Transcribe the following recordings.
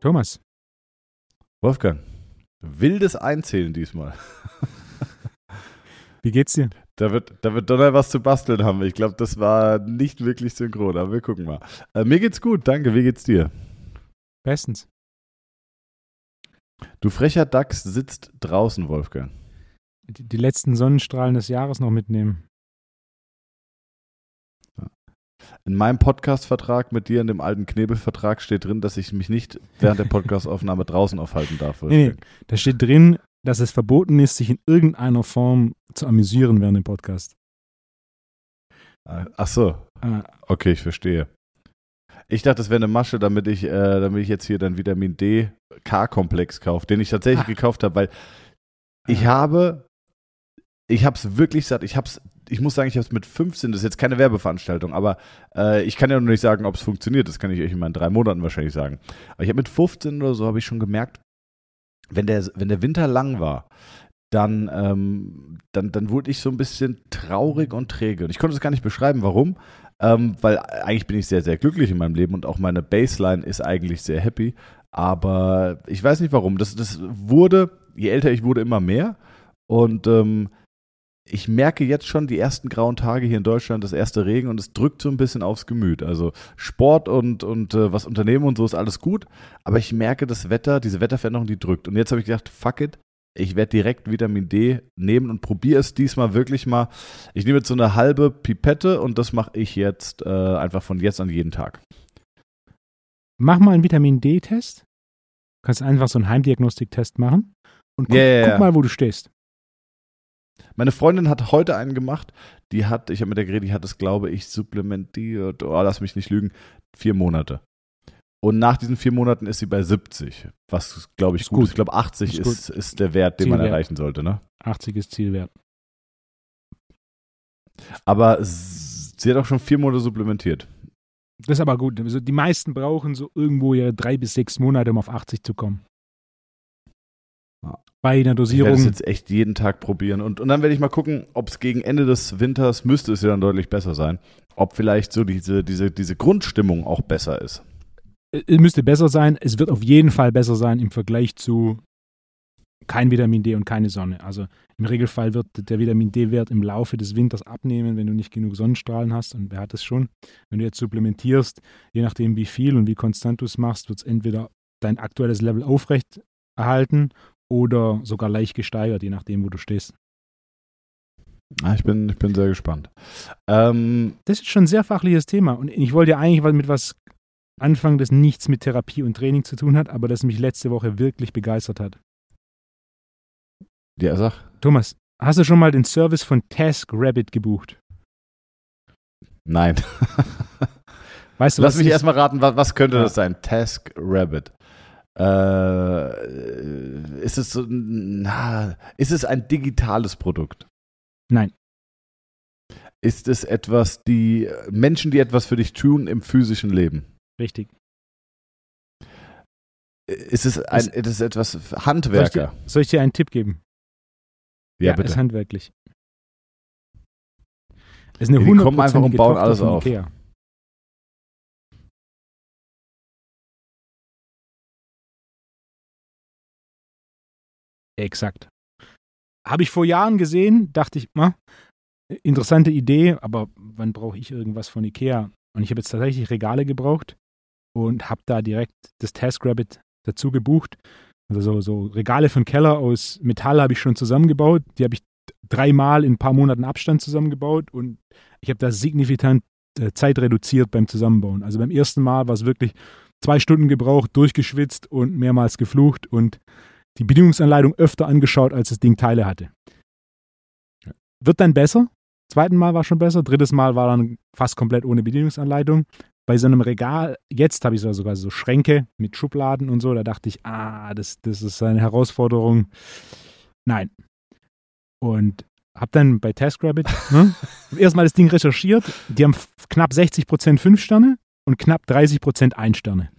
Thomas. Wolfgang, wildes Einzählen diesmal. Wie geht's dir? Da wird, da wird Donner was zu basteln haben. Ich glaube, das war nicht wirklich synchron, aber wir gucken mal. Äh, mir geht's gut, danke. Wie geht's dir? Bestens. Du frecher Dachs sitzt draußen, Wolfgang. Die, die letzten Sonnenstrahlen des Jahres noch mitnehmen. In meinem Podcast-Vertrag mit dir, in dem alten Knebelvertrag, steht drin, dass ich mich nicht während der Podcastaufnahme draußen aufhalten darf. Nee, nee, da steht drin, dass es verboten ist, sich in irgendeiner Form zu amüsieren während dem Podcast. Ach so. Ah, Okay, ich verstehe. Ich dachte, das wäre eine Masche, damit ich, äh, damit ich jetzt hier dann Vitamin D K-Komplex kaufe, den ich tatsächlich Ah. gekauft habe, weil ich Ah. habe, ich habe es wirklich satt. Ich habe es, ich muss sagen, ich habe es mit 15. Das ist jetzt keine Werbeveranstaltung, aber äh, ich kann ja noch nicht sagen, ob es funktioniert. Das kann ich euch in meinen drei Monaten wahrscheinlich sagen. Aber ich habe mit 15 oder so habe ich schon gemerkt, wenn der, wenn der Winter lang war, dann, ähm, dann, dann wurde ich so ein bisschen traurig und träge. Und ich konnte es gar nicht beschreiben, warum. Ähm, weil eigentlich bin ich sehr, sehr glücklich in meinem Leben und auch meine Baseline ist eigentlich sehr happy. Aber ich weiß nicht warum. Das, das wurde, je älter ich wurde, immer mehr. Und ähm, ich merke jetzt schon die ersten grauen Tage hier in Deutschland, das erste Regen und es drückt so ein bisschen aufs Gemüt. Also Sport und, und äh, was Unternehmen und so ist alles gut, aber ich merke das Wetter, diese Wetterveränderung, die drückt. Und jetzt habe ich gedacht, fuck it, ich werde direkt Vitamin D nehmen und probiere es diesmal wirklich mal. Ich nehme jetzt so eine halbe Pipette und das mache ich jetzt äh, einfach von jetzt an jeden Tag. Mach mal einen Vitamin D-Test. Kannst einfach so einen Heimdiagnostiktest machen. Und guck, Ja, ja, ja. guck mal, wo du stehst. Meine Freundin hat heute einen gemacht, die hat, ich habe mit der geredet, die hat es, glaube ich, supplementiert, oh, lass mich nicht lügen, vier Monate. Und nach diesen vier Monaten ist sie bei 70, was, glaube ich, Ist gut ist. Ich glaube, 80 Ist ist, ist, der Wert, den man Zielwert. erreichen sollte. Ne? 80 ist Zielwert. Aber sie hat auch schon vier Monate supplementiert. Das ist aber gut. Also die meisten brauchen so irgendwo ihre drei bis sechs Monate, um auf 80 zu kommen. Bei einer Ich werde Dosierung. es jetzt echt jeden Tag probieren. Und, und dann werde ich mal gucken, ob es gegen Ende des Winters, müsste es ja dann deutlich besser sein, ob vielleicht so diese, diese, diese Grundstimmung auch besser ist. es müsste besser sein. Es wird auf jeden Fall besser sein im Vergleich zu kein Vitamin D und keine Sonne. Also im Regelfall wird der Vitamin D-Wert im Laufe des Winters abnehmen, wenn du nicht genug Sonnenstrahlen hast. Und wer hat es schon? Wenn du jetzt supplementierst, je nachdem wie viel und wie konstant du es machst, wird es entweder dein aktuelles Level aufrecht erhalten oder sogar leicht gesteigert, je nachdem, wo du stehst. Ah, ich, bin, ich bin sehr gespannt. Ähm, Das ist schon ein sehr fachliches Thema. Und ich wollte ja eigentlich mit was anfangen, das nichts mit Therapie und Training zu tun hat, aber das mich letzte Woche wirklich begeistert hat. ja, sag. Thomas, hast du schon mal den Service von TaskRabbit gebucht? Nein. Weißt du, Lass mich erstmal raten, was, was könnte Ja. das sein? Task Rabbit. Äh, ist es so, na, ist es ein digitales Produkt? Nein. Ist es etwas, die Menschen, die etwas für dich tun im physischen Leben? Richtig. Ist es ein, ist es etwas Soll ich, dir, Handwerker? soll ich dir einen Tipp geben? Ja, ist bitte. handwerklich. Es ist eine Ja, die kommen einfach und bauen Tochter alles auf. Ikea. Exakt. Habe ich vor Jahren gesehen, dachte ich, na, interessante Idee, aber wann brauche ich irgendwas von Ikea? Und ich habe jetzt tatsächlich Regale gebraucht und habe da direkt das TaskRabbit dazu gebucht. Also so, so Regale den Keller aus Metall habe ich schon zusammengebaut. Die habe ich dreimal in ein paar Monaten Abstand zusammengebaut und ich habe da signifikant äh, Zeit reduziert beim Zusammenbauen. Also beim ersten Mal war es wirklich zwei Stunden gebraucht, durchgeschwitzt und mehrmals geflucht und die Bedienungsanleitung öfter angeschaut, als das Ding Teile hatte. Wird dann besser. Zweiten Mal war schon besser. Drittes Mal war dann fast komplett ohne Bedienungsanleitung. Bei so einem Regal, jetzt habe ich so- sogar so Schränke mit Schubladen und so, da dachte ich, ah, das, das ist eine Herausforderung. Nein. Und habe dann bei TaskRabbit ne, erstmal das Ding recherchiert. Die haben knapp 60% 5 Sterne und knapp 30% 1 Sterne.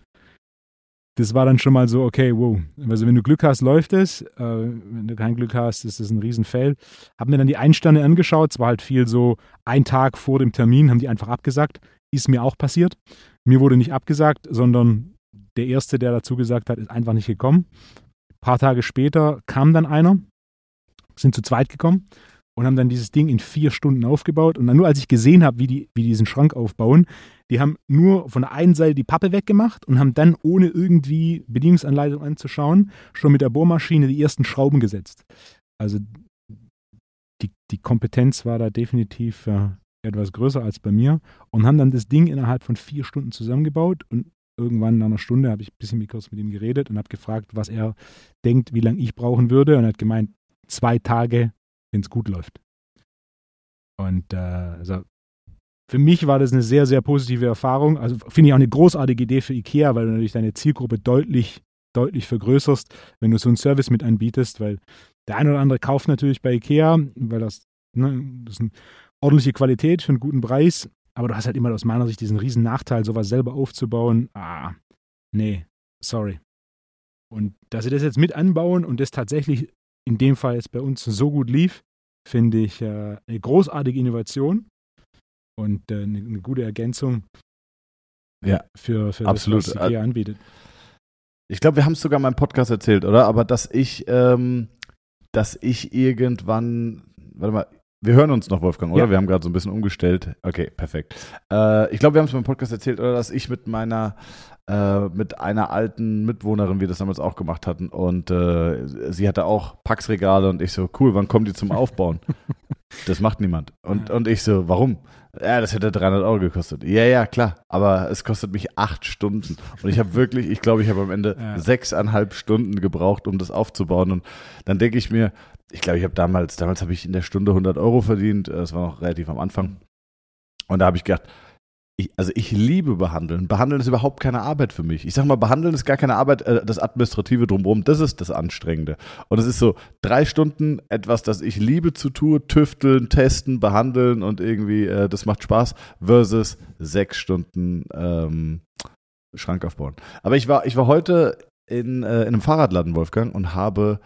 Das war dann schon mal so, okay, wow. Also wenn du Glück hast, läuft es. Äh, wenn du kein Glück hast, ist das ein Riesenfail. Hab mir dann die Einsterne angeschaut. Es war halt viel so, ein Tag vor dem Termin haben die einfach abgesagt. Ist mir auch passiert. Mir wurde nicht abgesagt, sondern der Erste, der dazu gesagt hat, ist einfach nicht gekommen. Ein paar Tage später kam dann einer, sind zu zweit gekommen und haben dann dieses Ding in vier Stunden aufgebaut. Und dann nur als ich gesehen habe, wie die, wie die diesen Schrank aufbauen, die haben nur von der einen Seite die Pappe weggemacht und haben dann, ohne irgendwie Bedienungsanleitung anzuschauen, schon mit der Bohrmaschine die ersten Schrauben gesetzt. Also die, die Kompetenz war da definitiv äh, etwas größer als bei mir und haben dann das Ding innerhalb von vier Stunden zusammengebaut und irgendwann nach einer Stunde habe ich ein bisschen kurz mit ihm geredet und habe gefragt, was er denkt, wie lange ich brauchen würde und er hat gemeint, zwei Tage, wenn es gut läuft. Und äh, also für mich war das eine sehr, sehr positive Erfahrung. Also finde ich auch eine großartige Idee für IKEA, weil du natürlich deine Zielgruppe deutlich, deutlich vergrößerst, wenn du so einen Service mit anbietest, weil der eine oder andere kauft natürlich bei IKEA, weil das, ne, das ist eine ordentliche Qualität für einen guten Preis, aber du hast halt immer aus meiner Sicht diesen riesen Nachteil, sowas selber aufzubauen. Ah, nee, sorry. Und dass sie das jetzt mit anbauen und das tatsächlich in dem Fall jetzt bei uns so gut lief, finde ich äh, eine großartige Innovation und äh, eine, eine, gute Ergänzung ja, für, für absolut. das, was IKEA anbietet. Ich glaube, wir haben es sogar in meinem Podcast erzählt, oder? Aber dass ich, ähm, dass ich irgendwann, warte mal, wir hören uns noch, Wolfgang, oder? Ja. Wir haben gerade so ein bisschen umgestellt. Okay, perfekt. Äh, ich glaube, wir haben es beim Podcast erzählt, oder? Dass ich mit meiner, äh, mit einer alten Mitwohnerin, wir das damals auch gemacht hatten, und äh, sie hatte auch Packsregale und ich so, cool, wann kommen die zum Aufbauen? das macht niemand. Und, und ich so, warum? Ja, das hätte 300 Euro gekostet. Ja, ja, klar. Aber es kostet mich acht Stunden. Und ich habe wirklich, ich glaube, ich habe am Ende ja. sechseinhalb Stunden gebraucht, um das aufzubauen. Und dann denke ich mir, ich glaube, ich habe damals, damals habe ich in der Stunde 100 Euro verdient. Das war noch relativ am Anfang. Und da habe ich gedacht, ich, also ich liebe Behandeln. Behandeln ist überhaupt keine Arbeit für mich. Ich sag mal, Behandeln ist gar keine Arbeit, äh, das Administrative drumherum, das ist das Anstrengende. Und es ist so drei Stunden etwas, das ich liebe zu tun, tüfteln, testen, behandeln und irgendwie, äh, das macht Spaß, versus sechs Stunden ähm, Schrank aufbauen. Aber ich war, ich war heute in, äh, in einem Fahrradladen, Wolfgang, und habe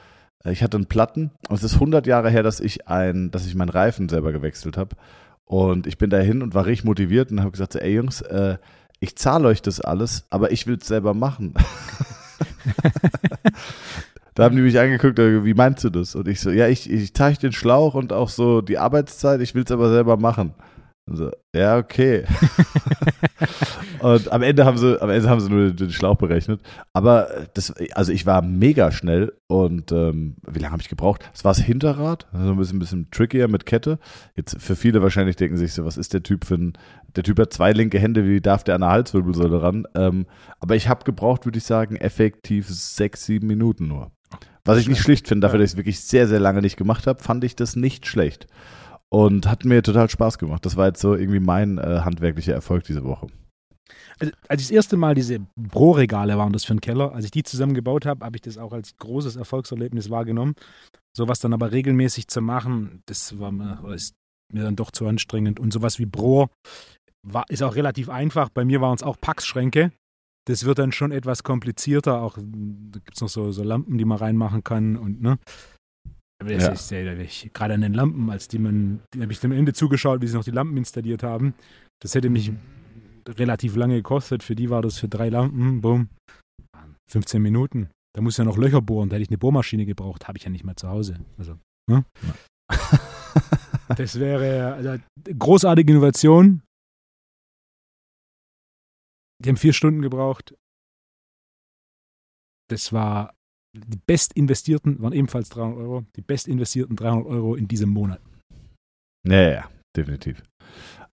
äh, ich hatte einen Platten und es ist 100 Jahre her, dass ich ein, dass ich meinen Reifen selber gewechselt habe. Und ich bin dahin und war richtig motiviert und habe gesagt, so, ey Jungs, äh, ich zahle euch das alles, aber ich will es selber machen. da haben die mich angeguckt, äh, wie meinst du das? Und ich so, ja, ich, ich teile den Schlauch und auch so die Arbeitszeit, ich will es aber selber machen. So, ja, okay. und am Ende haben sie, am Ende haben sie nur den Schlauch berechnet. Aber das, also ich war mega schnell und ähm, wie lange habe ich gebraucht? Das war das Hinterrad, also ein bisschen, ein bisschen trickier mit Kette. Jetzt für viele wahrscheinlich denken sich so, was ist der Typ für ein, der Typ hat zwei linke Hände, wie darf der an der Halswirbelsäule ran? Ähm, aber ich habe gebraucht, würde ich sagen, effektiv sechs, sieben Minuten nur. Was ich nicht schlicht finde, dafür, dass ich es wirklich sehr, sehr lange nicht gemacht habe, fand ich das nicht schlecht. Und hat mir total Spaß gemacht. Das war jetzt so irgendwie mein äh, handwerklicher Erfolg diese Woche. Also, als ich das erste Mal diese Pro-Regale waren das für den Keller, als ich die zusammengebaut habe, habe ich das auch als großes Erfolgserlebnis wahrgenommen. Sowas dann aber regelmäßig zu machen, das war mir, ist mir dann doch zu anstrengend. Und sowas wie Pro war, ist auch relativ einfach. Bei mir waren es auch Packschränke. Das wird dann schon etwas komplizierter. Auch da gibt es noch so, so Lampen, die man reinmachen kann und ne. Aber das ja. ist sehr, gerade an den Lampen, als die man, die habe ich am Ende zugeschaut, wie sie noch die Lampen installiert haben. Das hätte mich relativ lange gekostet. Für die war das für drei Lampen, bumm, 15 Minuten. Da muss ja noch Löcher bohren. Da hätte ich eine Bohrmaschine gebraucht. Habe ich ja nicht mehr zu Hause. Also, ne? das wäre also, großartige Innovation. Die haben vier Stunden gebraucht. Das war die best investierten waren ebenfalls 300 Euro. Die best investierten 300 Euro in diesem Monat. Ja, ja, definitiv.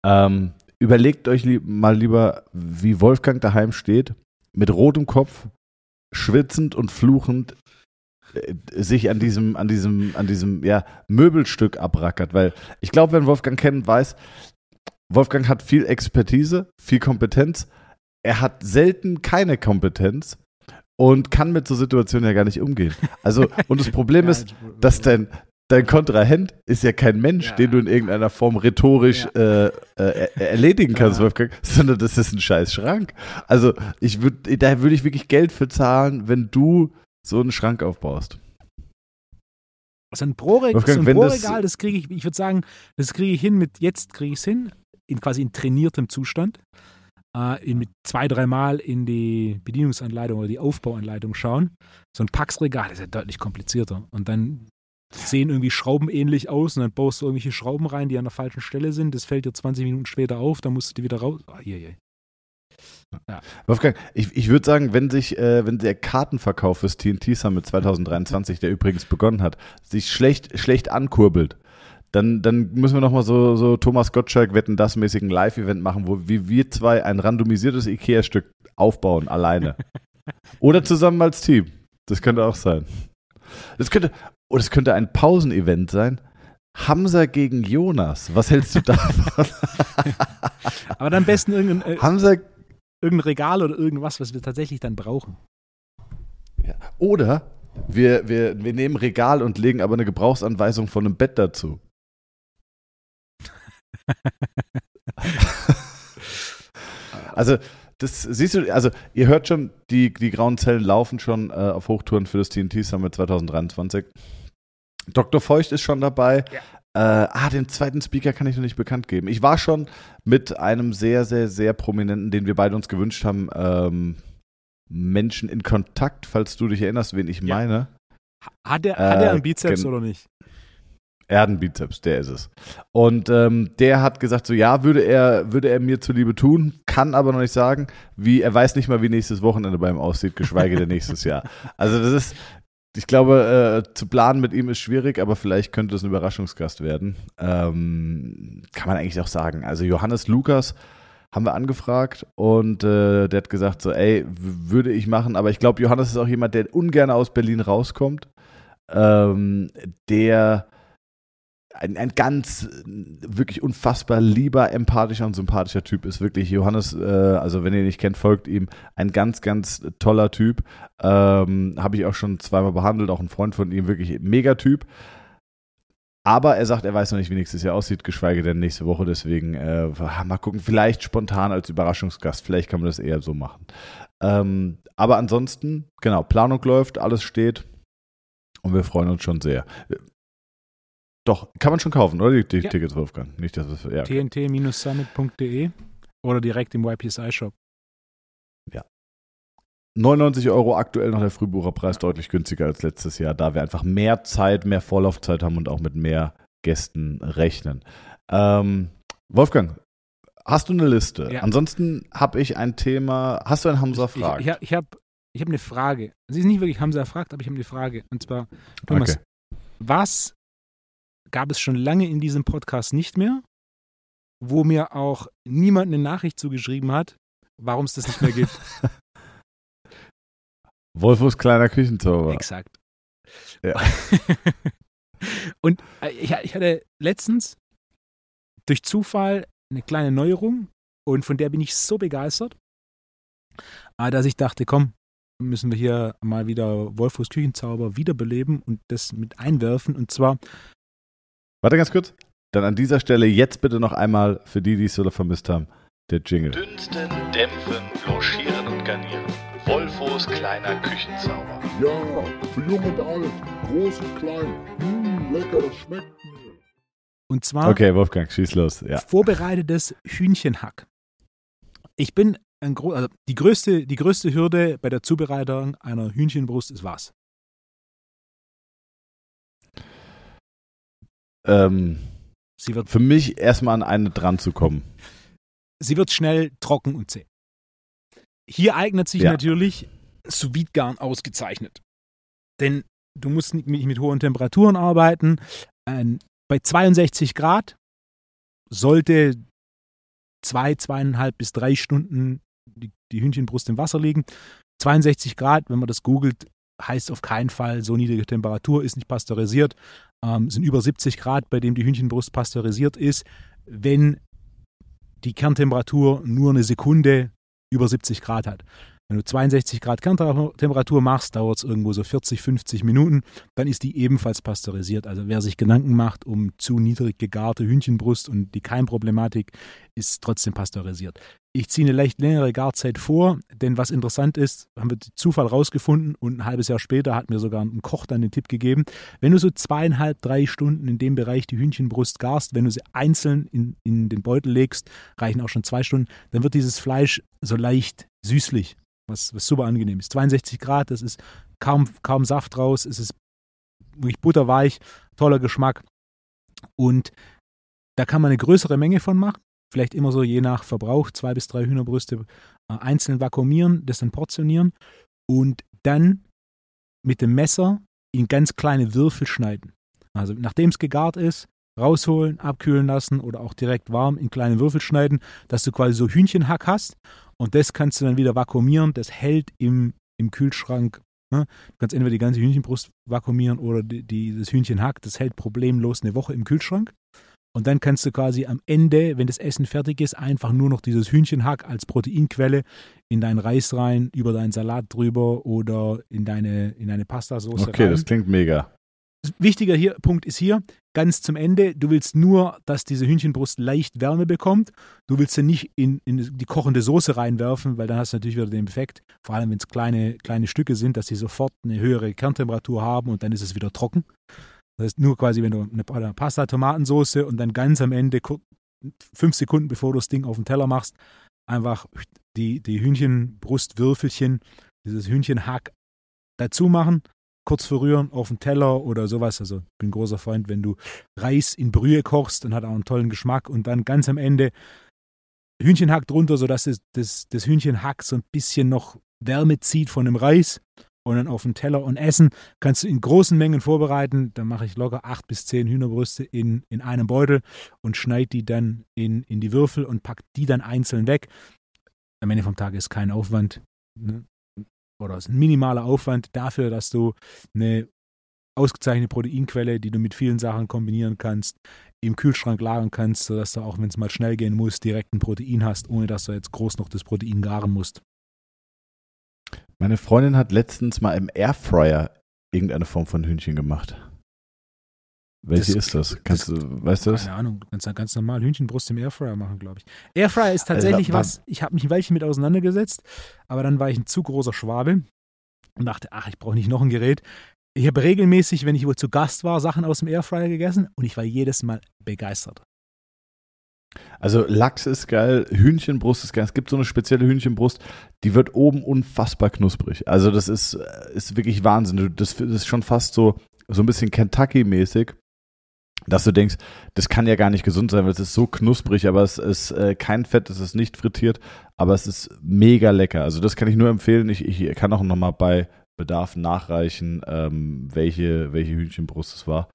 Ähm, überlegt euch lieb, mal lieber, wie Wolfgang daheim steht, mit rotem Kopf, schwitzend und fluchend äh, sich an diesem, an diesem, an diesem, ja, Möbelstück abrackert. Weil ich glaube, wenn Wolfgang kennt, weiß, Wolfgang hat viel Expertise, viel Kompetenz. Er hat selten keine Kompetenz und kann mit so Situationen ja gar nicht umgehen. Also, und das Problem ist, dass dein, dein Kontrahent ist ja kein Mensch, Ja. den du in irgendeiner Form rhetorisch äh, äh, er- erledigen kannst, Ja. Wolfgang, sondern das ist ein scheiß Schrank. Also ich würde, da würde ich wirklich Geld für zahlen, wenn du so einen Schrank aufbaust. So ein Pro-Regal, Wolfgang, so ein wenn das- Pro-Regal, das kriege ich, ich würde sagen, das kriege ich hin mit, jetzt kriege ich es hin, in quasi in trainiertem Zustand, äh, in, mit zwei, dreimal in die Bedienungsanleitung oder die Aufbauanleitung schauen. So ein Packsregal das ist ja deutlich komplizierter. Und dann sehen irgendwie Schrauben ähnlich aus und dann baust du irgendwelche Schrauben rein, die an der falschen Stelle sind. Das fällt dir 20 Minuten später auf, dann musst du die wieder raus. Ah, je, je. Wolfgang, ich, ich würde sagen, wenn sich, äh, wenn der Kartenverkauf fürs TNT Summit 2023, der übrigens begonnen hat, sich schlecht, schlecht ankurbelt, dann, dann müssen wir nochmal so, so Thomas Gottschalk wetten das mäßigen Live-Event machen, wo wie wir zwei ein randomisiertes Ikea-Stück aufbauen, alleine. Oder zusammen als Team. Das könnte auch sein. Das könnte, oder es könnte ein Pausenevent sein. Hamza gegen Jonas. Was hältst du davon? Aber dann am besten irgendein, äh, Hamza irgendein Regal oder irgendwas, was wir tatsächlich dann brauchen. Ja. Oder wir, wir, wir nehmen Regal und legen aber eine Gebrauchsanweisung von einem Bett dazu. also, das siehst du, also ihr hört schon, die, die grauen Zellen laufen schon äh, auf Hochtouren für das TNT Summit 2023. Dr. Feucht ist schon dabei. Äh, ah, den zweiten Speaker kann ich noch nicht bekannt geben. Ich war schon mit einem sehr, sehr, sehr prominenten, den wir beide uns gewünscht haben, ähm, Menschen in Kontakt, falls du dich erinnerst, wen ich Ja. meine. Hat er, Äh, hat er einen Bizeps oder nicht? Erdenbizeps, der ist es. Und ähm, der hat gesagt, so ja, würde er, würde er mir zuliebe tun, kann aber noch nicht sagen, wie, er weiß nicht mal, wie nächstes Wochenende bei ihm aussieht, geschweige denn nächstes Jahr. Also das ist, ich glaube, äh, zu planen mit ihm ist schwierig, aber vielleicht könnte es ein Überraschungsgast werden. Ähm, kann man eigentlich auch sagen. Also Johannes Lukas haben wir angefragt und äh, der hat gesagt, so, ey, würde ich machen, aber ich glaube, Johannes ist auch jemand, der ungern aus Berlin rauskommt. Ähm, der ein, ein ganz äh, wirklich unfassbar lieber, empathischer und sympathischer Typ ist. Wirklich Johannes, äh, also wenn ihr ihn nicht kennt, folgt ihm. Ein ganz, ganz toller Typ. Ähm, Habe ich auch schon zweimal behandelt, auch ein Freund von ihm, wirklich mega Typ. Aber er sagt, er weiß noch nicht, wie nächstes Jahr aussieht, geschweige denn nächste Woche. Deswegen äh, mal gucken, vielleicht spontan als Überraschungsgast. Vielleicht kann man das eher so machen. Ähm, aber ansonsten, genau, Planung läuft, alles steht und wir freuen uns schon sehr. Doch, kann man schon kaufen, oder? Die, die Ja. Tickets, Wolfgang. Nicht, dass es. Ja, tnt-summit.de oder direkt im YPSI-Shop. 99 Euro aktuell noch der Frühbucherpreis, deutlich günstiger als letztes Jahr, da wir einfach mehr Zeit, mehr Vorlaufzeit haben und auch mit mehr Gästen rechnen. Ähm, Wolfgang, hast du eine Liste? Ja. Ansonsten habe ich ein Thema. Hast du ein Hamza Ich, fragt? ich, ich habe ich hab, ich hab eine Frage. Sie ist nicht wirklich Hamza fragt, aber ich habe eine Frage. Und zwar, Thomas, Okay. was gab es schon lange in diesem Podcast nicht mehr, wo mir auch niemand eine Nachricht zugeschrieben hat, warum es das nicht mehr gibt? Wolfus kleiner Küchenzauber. Exakt. Ja. Und äh, ich, ich hatte letztens durch Zufall eine kleine Neuerung und von der bin ich so begeistert, äh, dass ich dachte, komm, müssen wir hier mal wieder Wolfus Küchenzauber wiederbeleben und das mit einwerfen. Und zwar, Warte ganz kurz. Dann an dieser Stelle jetzt bitte noch einmal für die, die es so vermisst haben, der Jingle. Dünsten, dämpfen, blanchieren und garnieren. Wolfos kleiner Küchenzauber. Ja, für jung und alt, groß und klein. Mmh, lecker, das schmeckt mir. und zwar Okay, Wolfgang, schieß los. Ja. vorbereitetes Hühnchenhack. Ich bin ein gro also die größte, die größte Hürde bei der Zubereitung einer Hühnchenbrust ist was? Ähm, Sie wird, für mich erstmal an eine dran zu kommen. sie wird schnell trocken und zäh. Hier eignet sich Ja. natürlich sous Garn ausgezeichnet. Denn du musst nicht mit, hohen Temperaturen arbeiten. Ein, bei 62 Grad sollte zwei, zweieinhalb bis drei Stunden die, die Hühnchenbrust im Wasser liegen. 62 Grad, wenn man das googelt, heißt auf keinen Fall so niedrige Temperatur, ist nicht pasteurisiert. Ähm, sind über 70 Grad, bei dem die Hühnchenbrust pasteurisiert ist. Wenn die Kerntemperatur nur eine Sekunde über 70 Grad hat. Wenn du 62 Grad Kerntemperatur machst, dauert es irgendwo so 40, 50 Minuten, dann ist die ebenfalls pasteurisiert. Also wer sich Gedanken macht um zu niedrig gegarte Hühnchenbrust und die Keimproblematik, ist trotzdem pasteurisiert. Ich ziehe eine leicht längere Garzeit vor, denn was interessant ist, haben wir Zufall rausgefunden und ein halbes Jahr später hat mir sogar ein Koch dann den Tipp gegeben, wenn du so zweieinhalb, drei Stunden in dem Bereich die Hühnchenbrust garst, wenn du sie einzeln in, in den Beutel legst, reichen auch schon zwei Stunden, dann wird dieses Fleisch so leicht süßlich was, was super angenehm ist. 62 Grad, das ist kaum, kaum Saft raus, es ist wirklich butterweich, toller Geschmack. Und da kann man eine größere Menge von machen. Vielleicht immer so je nach Verbrauch, zwei bis drei Hühnerbrüste äh, einzeln vakuumieren, das dann portionieren und dann mit dem Messer in ganz kleine Würfel schneiden. Also nachdem es gegart ist, rausholen, abkühlen lassen oder auch direkt warm in kleine Würfel schneiden, dass du quasi so Hühnchenhack hast und das kannst du dann wieder vakuumieren. Das hält im, im Kühlschrank. Ne? Du kannst entweder die ganze Hühnchenbrust vakuumieren oder die, die, das Hühnchenhack. Das hält problemlos eine Woche im Kühlschrank. Und dann kannst du quasi am Ende, wenn das Essen fertig ist, einfach nur noch dieses Hühnchenhack als Proteinquelle in deinen Reis rein, über deinen Salat drüber oder in deine, in deine Pastasauce Okay, rein. das klingt mega. Wichtiger hier, Punkt ist hier, ganz zum Ende, du willst nur, dass diese Hühnchenbrust leicht Wärme bekommt. Du willst sie nicht in, in die kochende Soße reinwerfen, weil dann hast du natürlich wieder den Effekt, vor allem wenn es kleine, kleine Stücke sind, dass sie sofort eine höhere Kerntemperatur haben und dann ist es wieder trocken. Das heißt, nur quasi, wenn du eine Pasta, Tomatensoße und dann ganz am Ende, fünf Sekunden bevor du das Ding auf den Teller machst, einfach die, die Hühnchenbrustwürfelchen, dieses Hühnchenhack dazu machen kurz verrühren auf den Teller oder sowas. Also ich bin großer Freund, wenn du Reis in Brühe kochst und hat auch einen tollen Geschmack und dann ganz am Ende Hühnchenhack drunter, sodass das, das, das Hühnchenhack so ein bisschen noch Wärme zieht von dem Reis und dann auf den Teller und essen. Kannst du in großen Mengen vorbereiten. Dann mache ich locker acht bis zehn Hühnerbrüste in, in einem Beutel und schneide die dann in, in die Würfel und pack die dann einzeln weg. Am Ende vom Tag ist kein Aufwand. Ne? Oder ist ein minimaler Aufwand dafür, dass du eine ausgezeichnete Proteinquelle, die du mit vielen Sachen kombinieren kannst, im Kühlschrank lagern kannst, sodass du auch, wenn es mal schnell gehen muss, direkt ein Protein hast, ohne dass du jetzt groß noch das Protein garen musst. Meine Freundin hat letztens mal im Airfryer irgendeine Form von Hühnchen gemacht. Welche Das- ist das? Kannst das- du, weißt du das? Keine Ahnung, du kannst ja ganz normal Hühnchenbrust im Airfryer machen, glaube ich. Airfryer ist tatsächlich Also, wa- was, ich habe mich ein Weilchen mit auseinandergesetzt, aber dann war ich ein zu großer Schwabe und dachte, ach, ich brauche nicht noch ein Gerät. Ich habe regelmäßig, wenn ich wo zu Gast war, Sachen aus dem Airfryer gegessen und ich war jedes Mal begeistert. Also Lachs ist geil, Hühnchenbrust ist geil. Es gibt so eine spezielle Hühnchenbrust, die wird oben unfassbar knusprig. Also das ist, äh, ist wirklich Wahnsinn. Das, das ist schon fast so, so ein bisschen Kentucky-mäßig, dass du denkst, das kann ja gar nicht gesund sein, weil es ist so knusprig, aber es ist äh, kein Fett, es ist nicht frittiert, aber es ist mega lecker. Also das kann ich nur empfehlen. Ich, ich kann auch nochmal bei Bedarf nachreichen, ähm, welche, welche Hühnchenbrust es war.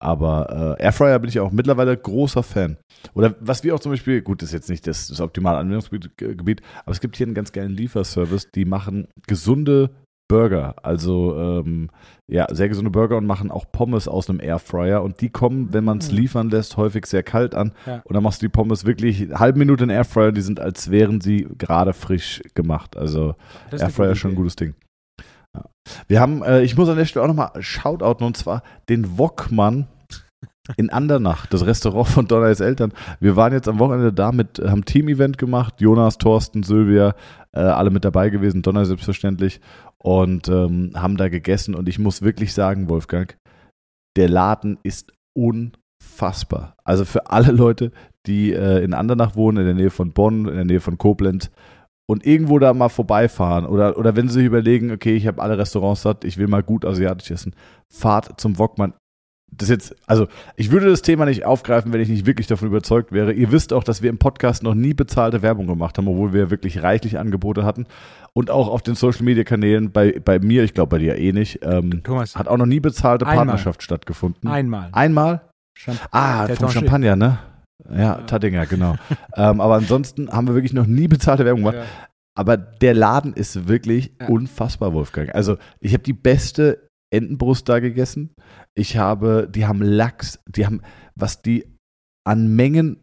Aber äh, Airfryer bin ich auch mittlerweile großer Fan. Oder was wir auch zum Beispiel, gut, ist jetzt nicht das, das optimale Anwendungsgebiet, aber es gibt hier einen ganz geilen Lieferservice, die machen gesunde Burger, also ähm, ja, sehr gesunde Burger und machen auch Pommes aus einem Airfryer und die kommen, wenn man es Mm. liefern lässt, häufig sehr kalt an Ja. und dann machst du die Pommes wirklich eine halbe Minute in Airfryer, die sind, als wären sie gerade frisch gemacht. Also Das Airfryer ist schon ein gutes Ding. Ja. Wir haben, äh, ich muss an der Stelle auch nochmal shoutouten und zwar den Wokmann in Andernach, das Restaurant von Donners Eltern. Wir waren jetzt am Wochenende da mit, haben ein Team-Event gemacht, Jonas, Thorsten, Sylvia, äh, alle mit dabei gewesen, Donner selbstverständlich und ähm, haben da gegessen und ich muss wirklich sagen, Wolfgang, der Laden ist unfassbar. Also für alle Leute, die äh, in Andernach wohnen, in der Nähe von Bonn, in der Nähe von Koblenz und irgendwo da mal vorbeifahren oder, oder wenn sie sich überlegen, okay, ich habe alle Restaurants satt, ich will mal gut asiatisch essen, fahrt zum Wokmann. Das jetzt, also ich würde das Thema nicht aufgreifen, wenn ich nicht wirklich davon überzeugt wäre. Ihr wisst auch, dass wir im Podcast noch nie bezahlte Werbung gemacht haben, obwohl wir wirklich reichlich Angebote hatten. Und auch auf den Social Media Kanälen, bei, bei mir, ich glaube bei dir eh nicht, ähm, Thomas, hat auch noch nie bezahlte Einmal. Partnerschaft stattgefunden. einmal. Einmal? Champ Ah, vom. Champagner, ne? Ja, Ja. Tattinger, genau. ähm, aber ansonsten haben wir wirklich noch nie bezahlte Werbung gemacht. Ja. Aber der Laden ist wirklich Ja. unfassbar, Wolfgang. Also ich habe die beste Entenbrust da gegessen. Ich habe, die haben Lachs, die haben, was die an Mengen,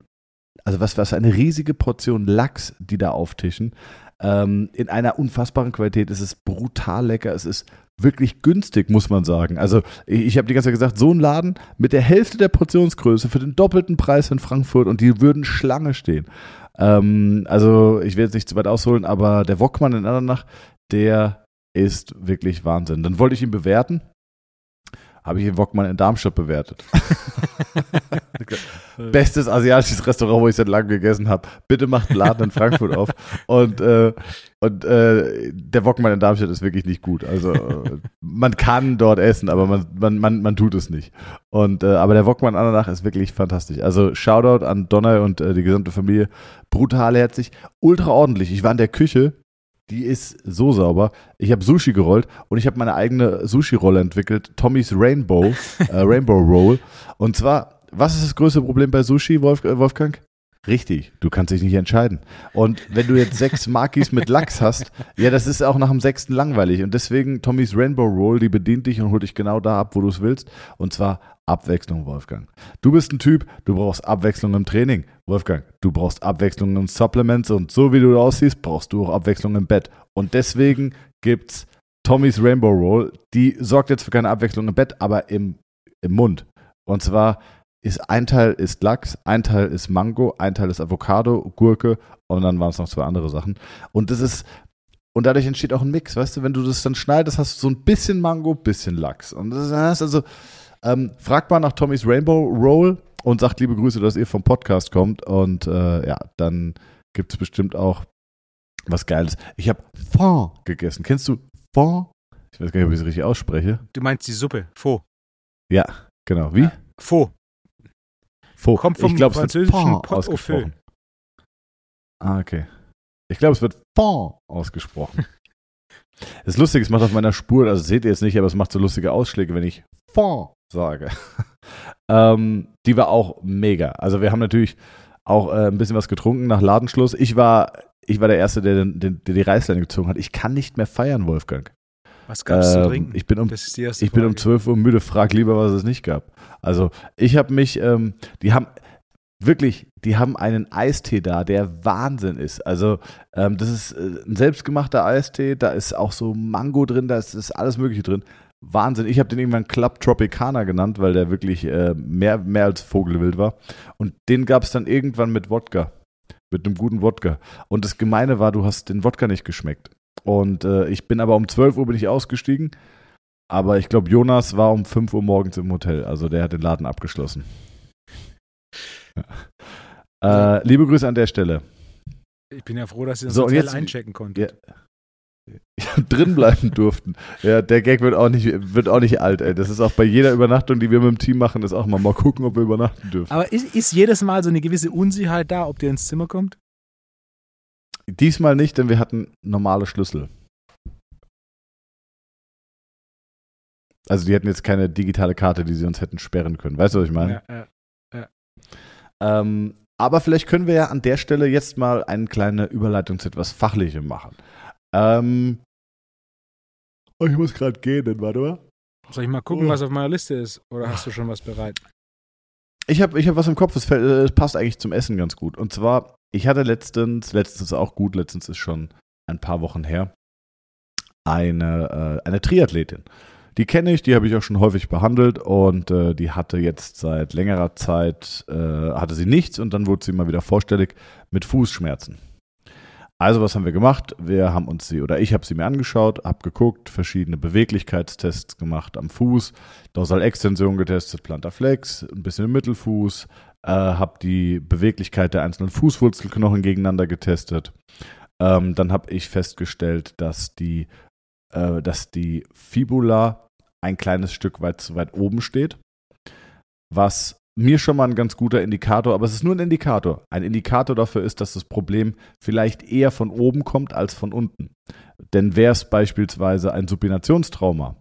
also was, was eine riesige Portion Lachs, die da auftischen. Ähm, in einer unfassbaren Qualität. Es ist brutal lecker. Es ist wirklich günstig, muss man sagen. Also ich, ich habe die ganze Zeit gesagt, so ein Laden mit der Hälfte der Portionsgröße für den doppelten Preis in Frankfurt und die würden Schlange stehen. Ähm, also ich will jetzt nicht zu weit ausholen, aber der Wokmann in Andernach, der ist wirklich Wahnsinn. Dann wollte ich ihn bewerten habe ich den Wokmann in Darmstadt bewertet. Bestes asiatisches Restaurant, wo ich seit langem gegessen habe. Bitte macht einen Laden in Frankfurt auf. Und, äh, und äh, der Wokmann in Darmstadt ist wirklich nicht gut. Also äh, man kann dort essen, aber man, man, man, man tut es nicht. Und, äh, aber der Wokmann Ananach ist wirklich fantastisch. Also Shoutout an Donner und äh, die gesamte Familie. Brutal herzig, ultra ordentlich. Ich war in der Küche, die ist so sauber. Ich habe Sushi gerollt und ich habe meine eigene Sushi-Rolle entwickelt, Tommy's Rainbow, äh, Rainbow Roll. Und zwar, was ist das größte Problem bei Sushi, Wolf, äh, Wolfgang? Richtig, du kannst dich nicht entscheiden. Und wenn du jetzt sechs Makis mit Lachs hast, ja, das ist auch nach dem sechsten langweilig. Und deswegen Tommy's Rainbow Roll, die bedient dich und holt dich genau da ab, wo du es willst. Und zwar Abwechslung, Wolfgang. Du bist ein Typ, du brauchst Abwechslung im Training. Wolfgang, du brauchst Abwechslung in Supplements und so wie du aussiehst, brauchst du auch Abwechslung im Bett. Und deswegen gibt's Tommy's Rainbow Roll. Die sorgt jetzt für keine Abwechslung im Bett, aber im, im Mund. Und zwar ist ein Teil ist Lachs, ein Teil ist Mango, ein Teil ist Avocado, Gurke und dann waren es noch zwei andere Sachen. Und das ist und dadurch entsteht auch ein Mix, weißt du, wenn du das dann schneidest, hast du so ein bisschen Mango, bisschen Lachs. Und das ist also ähm, fragt mal nach Tommys Rainbow Roll und sagt liebe Grüße, dass ihr vom Podcast kommt. Und äh, ja, dann gibt es bestimmt auch was Geiles. Ich habe Fond gegessen. Kennst du Fond? Ich weiß gar nicht, ob ich es richtig ausspreche. Du meinst die Suppe, Faux. Ja, genau. Wie? Faux. Faux. Kommt vom ich glaube, es wird französischen feu. ausgesprochen. Ah, okay. Ich glaube, es wird Fond ausgesprochen. Das Lustige, es macht auf meiner Spur, also seht ihr jetzt nicht, aber es macht so lustige Ausschläge, wenn ich Fond sage. ähm, die war auch mega. Also wir haben natürlich auch äh, ein bisschen was getrunken nach Ladenschluss. Ich war, ich war der Erste, der, den, den, der die Reißleine gezogen hat. Ich kann nicht mehr feiern, Wolfgang. Was gab's zu Ähm, trinken? ich bin um- Ich bin um Frage. 12 Uhr müde, frag lieber, was es nicht gab. Also ich habe mich, ähm, die haben wirklich, die haben einen Eistee da, der Wahnsinn ist. Also ähm, das ist äh, ein selbstgemachter Eistee, da ist auch so Mango drin, da ist, ist alles Mögliche drin. Wahnsinn. Ich habe den irgendwann Club Tropicana genannt, weil der wirklich äh, mehr, mehr als Vogelwild war. Und den gab es dann irgendwann mit Wodka. Mit einem guten Wodka. Und das Gemeine war, du hast den Wodka nicht geschmeckt. Und äh, ich bin aber um 12 Uhr bin ich ausgestiegen. Aber ich glaube, Jonas war um 5 Uhr morgens im Hotel. Also der hat den Laden abgeschlossen. Ja. Äh, liebe Grüße an der Stelle. Ich bin ja froh, dass Sie das So, Hotel jetzt- einchecken konnten. Ja. drin bleiben durften. Ja, der Gag wird auch nicht, wird auch nicht alt, ey. Das ist auch bei jeder Übernachtung, die wir mit dem Team machen, ist auch mal mal gucken, ob wir übernachten dürfen. Aber ist, ist jedes Mal so eine gewisse Unsicherheit da, ob der ins Zimmer kommt? Diesmal nicht, denn wir hatten normale Schlüssel. Also die hatten jetzt keine digitale Karte, die sie uns hätten sperren können. Weißt du, was ich meine? Ja, ja. Ähm, aber vielleicht können wir ja an der Stelle jetzt mal eine kleine Überleitung zu etwas Fachlichem machen. Ähm, oh, ich muss gerade gehen, warte mal. Soll ich mal gucken, Oh. was auf meiner Liste ist? Oder hast du schon was bereit? Ich habe ich hab was im Kopf, äh, es passt eigentlich zum Essen ganz gut. Und zwar, ich hatte letztens, letztens auch gut, letztens ist schon ein paar Wochen her, eine, äh, eine Triathletin. Die kenne ich, die habe ich auch schon häufig behandelt und äh, die hatte jetzt seit längerer Zeit, äh, hatte sie nichts und dann wurde sie mal wieder vorstellig mit Fußschmerzen. Also was haben wir gemacht? Wir haben uns sie, oder ich habe sie mir angeschaut, habe geguckt, verschiedene Beweglichkeitstests gemacht am Fuß, Dorsalextension getestet, Plantar Flex, ein bisschen im Mittelfuß, äh, habe die Beweglichkeit der einzelnen Fußwurzelknochen gegeneinander getestet. Ähm, dann habe ich festgestellt, dass die, äh, dass die Fibula ein kleines Stück weit zu weit oben steht, was mir schon mal ein ganz guter Indikator, aber es ist nur ein Indikator. Ein Indikator dafür ist, dass das Problem vielleicht eher von oben kommt als von unten. Denn wäre es beispielsweise ein Supinationstrauma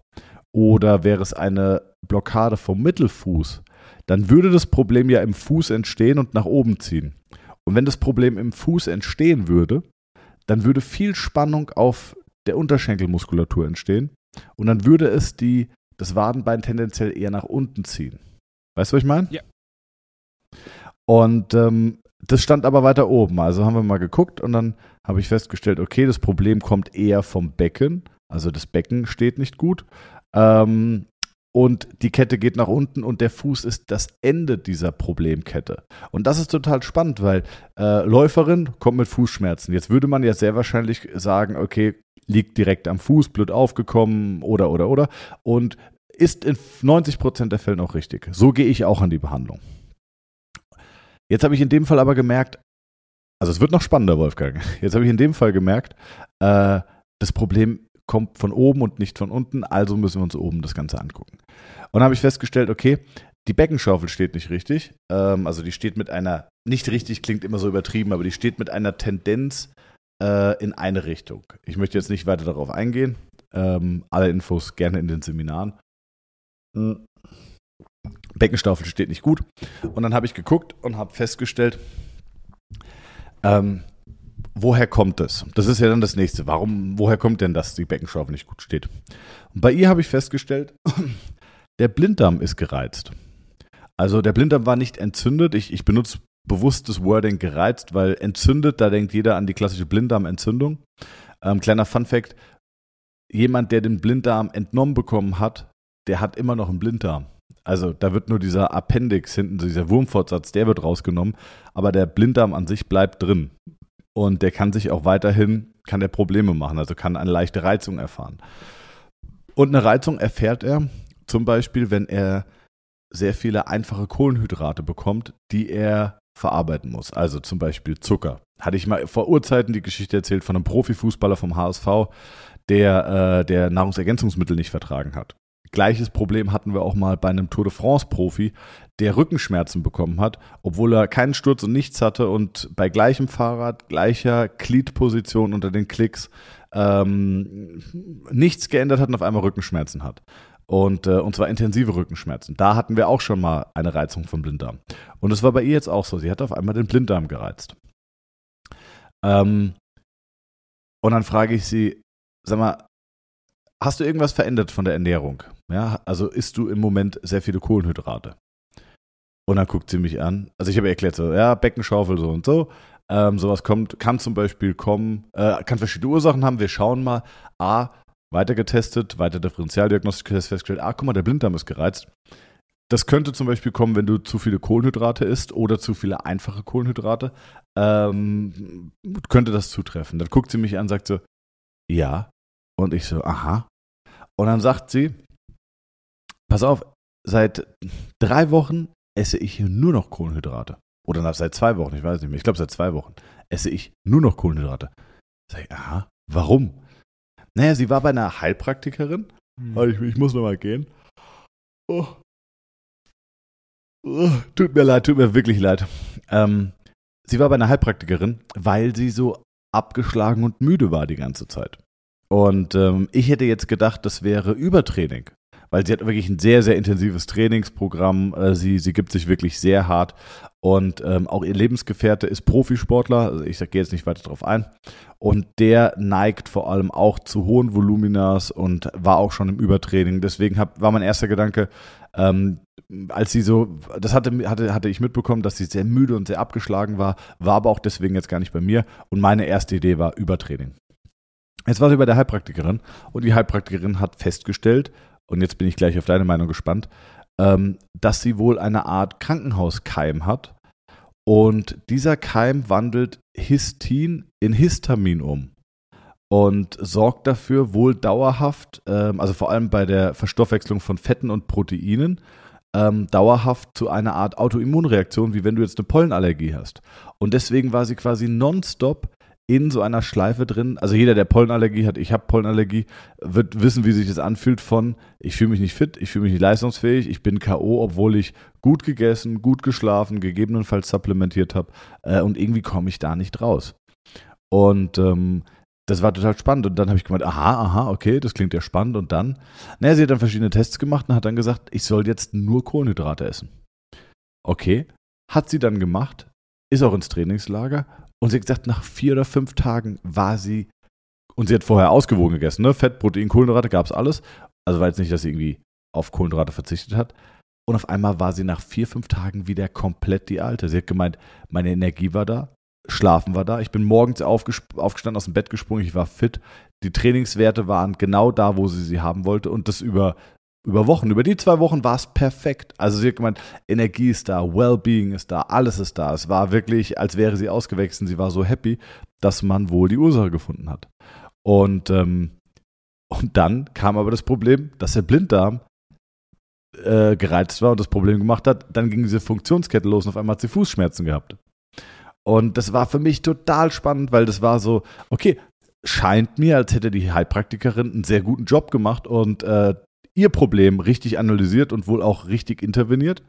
oder wäre es eine Blockade vom Mittelfuß, dann würde das Problem ja im Fuß entstehen und nach oben ziehen. Und wenn das Problem im Fuß entstehen würde, dann würde viel Spannung auf der Unterschenkelmuskulatur entstehen und dann würde es die, das Wadenbein tendenziell eher nach unten ziehen. Weißt du, was ich meine? Ja. Und ähm, das stand aber weiter oben. Also haben wir mal geguckt und dann habe ich festgestellt, okay, das Problem kommt eher vom Becken. Also das Becken steht nicht gut. Ähm, und die Kette geht nach unten und der Fuß ist das Ende dieser Problemkette. Und das ist total spannend, weil äh, Läuferin kommt mit Fußschmerzen. Jetzt würde man ja sehr wahrscheinlich sagen, okay, liegt direkt am Fuß, blöd aufgekommen oder oder oder und ist in 90 Prozent der Fällen auch richtig. So gehe ich auch an die Behandlung. Jetzt habe ich in dem Fall aber gemerkt, also es wird noch spannender, Wolfgang. Jetzt habe ich in dem Fall gemerkt, äh, das Problem kommt von oben und nicht von unten, also müssen wir uns oben das Ganze angucken. Und dann habe ich festgestellt, okay, die Beckenschaufel steht nicht richtig. Ähm, also die steht mit einer, nicht richtig klingt immer so übertrieben, aber die steht mit einer Tendenz äh, in eine Richtung. Ich möchte jetzt nicht weiter darauf eingehen. Ähm, alle Infos gerne in den Seminaren. Hm. Beckenstaufel steht nicht gut. Und dann habe ich geguckt und habe festgestellt, ähm, woher kommt es? Das ist ja dann das nächste. Warum, woher kommt denn, dass die Beckenschaufel nicht gut steht? Und bei ihr habe ich festgestellt, der Blinddarm ist gereizt. Also der Blinddarm war nicht entzündet. Ich, ich benutze bewusst das Wording gereizt, weil entzündet, da denkt jeder an die klassische Blinddarmentzündung. Ähm, kleiner Fun Fact, jemand, der den Blinddarm entnommen bekommen hat, der hat immer noch einen Blinddarm. Also da wird nur dieser Appendix hinten, dieser Wurmfortsatz, der wird rausgenommen, aber der Blinddarm an sich bleibt drin. Und der kann sich auch weiterhin, kann der Probleme machen, also kann eine leichte Reizung erfahren. Und eine Reizung erfährt er zum Beispiel, wenn er sehr viele einfache Kohlenhydrate bekommt, die er verarbeiten muss. Also zum Beispiel Zucker. Hatte ich mal vor Urzeiten die Geschichte erzählt von einem Profifußballer vom HSV, der, äh, der Nahrungsergänzungsmittel nicht vertragen hat. Gleiches Problem hatten wir auch mal bei einem Tour de France-Profi, der Rückenschmerzen bekommen hat, obwohl er keinen Sturz und nichts hatte und bei gleichem Fahrrad, gleicher Gliedposition unter den Klicks ähm, nichts geändert hat und auf einmal Rückenschmerzen hat. Und, äh, und zwar intensive Rückenschmerzen. Da hatten wir auch schon mal eine Reizung vom Blinddarm. Und es war bei ihr jetzt auch so. Sie hat auf einmal den Blinddarm gereizt. Ähm, und dann frage ich sie, sag mal, hast du irgendwas verändert von der Ernährung? Ja, also isst du im Moment sehr viele Kohlenhydrate? Und dann guckt sie mich an. Also ich habe erklärt so, ja, Beckenschaufel so und so. Ähm, sowas kommt, kann zum Beispiel kommen, äh, kann verschiedene Ursachen haben. Wir schauen mal. A, weiter getestet, weiter Differentialdiagnostik festgestellt, ah, guck mal, der Blinddarm ist gereizt. Das könnte zum Beispiel kommen, wenn du zu viele Kohlenhydrate isst oder zu viele einfache Kohlenhydrate. Ähm, könnte das zutreffen. Dann guckt sie mich an, sagt so, ja. Und ich so, aha. Und dann sagt sie, pass auf, seit drei Wochen esse ich nur noch Kohlenhydrate. Oder seit zwei Wochen, ich weiß nicht mehr. Ich glaube, seit zwei Wochen esse ich nur noch Kohlenhydrate. Sag ich, aha, warum? Naja, sie war bei einer Heilpraktikerin. Hm. Ich, ich, muss nochmal gehen. Oh. Oh, tut mir leid, tut mir wirklich leid. Ähm, sie war bei einer Heilpraktikerin, weil sie so abgeschlagen und müde war die ganze Zeit. Und ähm, ich hätte jetzt gedacht, das wäre Übertraining, weil sie hat wirklich ein sehr, sehr intensives Trainingsprogramm. Äh, sie, sie gibt sich wirklich sehr hart. Und ähm, auch ihr Lebensgefährte ist Profisportler, also ich gehe jetzt nicht weiter darauf ein. Und der neigt vor allem auch zu hohen Voluminas und war auch schon im Übertraining. Deswegen hab, war mein erster Gedanke, ähm, als sie so, das hatte, hatte, hatte ich mitbekommen, dass sie sehr müde und sehr abgeschlagen war, war aber auch deswegen jetzt gar nicht bei mir. Und meine erste Idee war Übertraining. Jetzt war sie bei der Heilpraktikerin und die Heilpraktikerin hat festgestellt, und jetzt bin ich gleich auf deine Meinung gespannt, ähm, dass sie wohl eine Art Krankenhauskeim hat. Und dieser Keim wandelt Histin in Histamin um und sorgt dafür wohl dauerhaft, ähm, also vor allem bei der Verstoffwechslung von Fetten und Proteinen, ähm, dauerhaft zu einer Art Autoimmunreaktion, wie wenn du jetzt eine Pollenallergie hast. Und deswegen war sie quasi nonstop in so einer Schleife drin. Also jeder, der Pollenallergie hat, ich habe Pollenallergie, wird wissen, wie sich das anfühlt von, ich fühle mich nicht fit, ich fühle mich nicht leistungsfähig, ich bin K.O., obwohl ich gut gegessen, gut geschlafen, gegebenenfalls supplementiert habe äh, und irgendwie komme ich da nicht raus. Und ähm, das war total spannend. Und dann habe ich gemeint, aha, aha, okay, das klingt ja spannend. Und dann, naja, sie hat dann verschiedene Tests gemacht und hat dann gesagt, ich soll jetzt nur Kohlenhydrate essen. Okay, hat sie dann gemacht, ist auch ins Trainingslager und sie hat gesagt, nach vier oder fünf Tagen war sie, und sie hat vorher ausgewogen gegessen, ne? Fett, Protein, Kohlenhydrate, gab es alles. Also war jetzt nicht, dass sie irgendwie auf Kohlenhydrate verzichtet hat. Und auf einmal war sie nach vier, fünf Tagen wieder komplett die alte. Sie hat gemeint, meine Energie war da, Schlafen war da. Ich bin morgens aufgestanden, aus dem Bett gesprungen, ich war fit. Die Trainingswerte waren genau da, wo sie sie haben wollte. Und das über, über Wochen. Über die zwei Wochen war es perfekt. Also sie hat gemeint, Energie ist da, Wellbeing ist da, alles ist da. Es war wirklich, als wäre sie ausgewachsen. Sie war so happy, dass man wohl die Ursache gefunden hat. Und, ähm, und dann kam aber das Problem, dass der Blinddarm äh, gereizt war und das Problem gemacht hat, dann ging diese Funktionskette los und auf einmal hat sie Fußschmerzen gehabt. Und das war für mich total spannend, weil das war so, okay, scheint mir, als hätte die Heilpraktikerin einen sehr guten Job gemacht und äh, ihr Problem richtig analysiert und wohl auch richtig interveniert.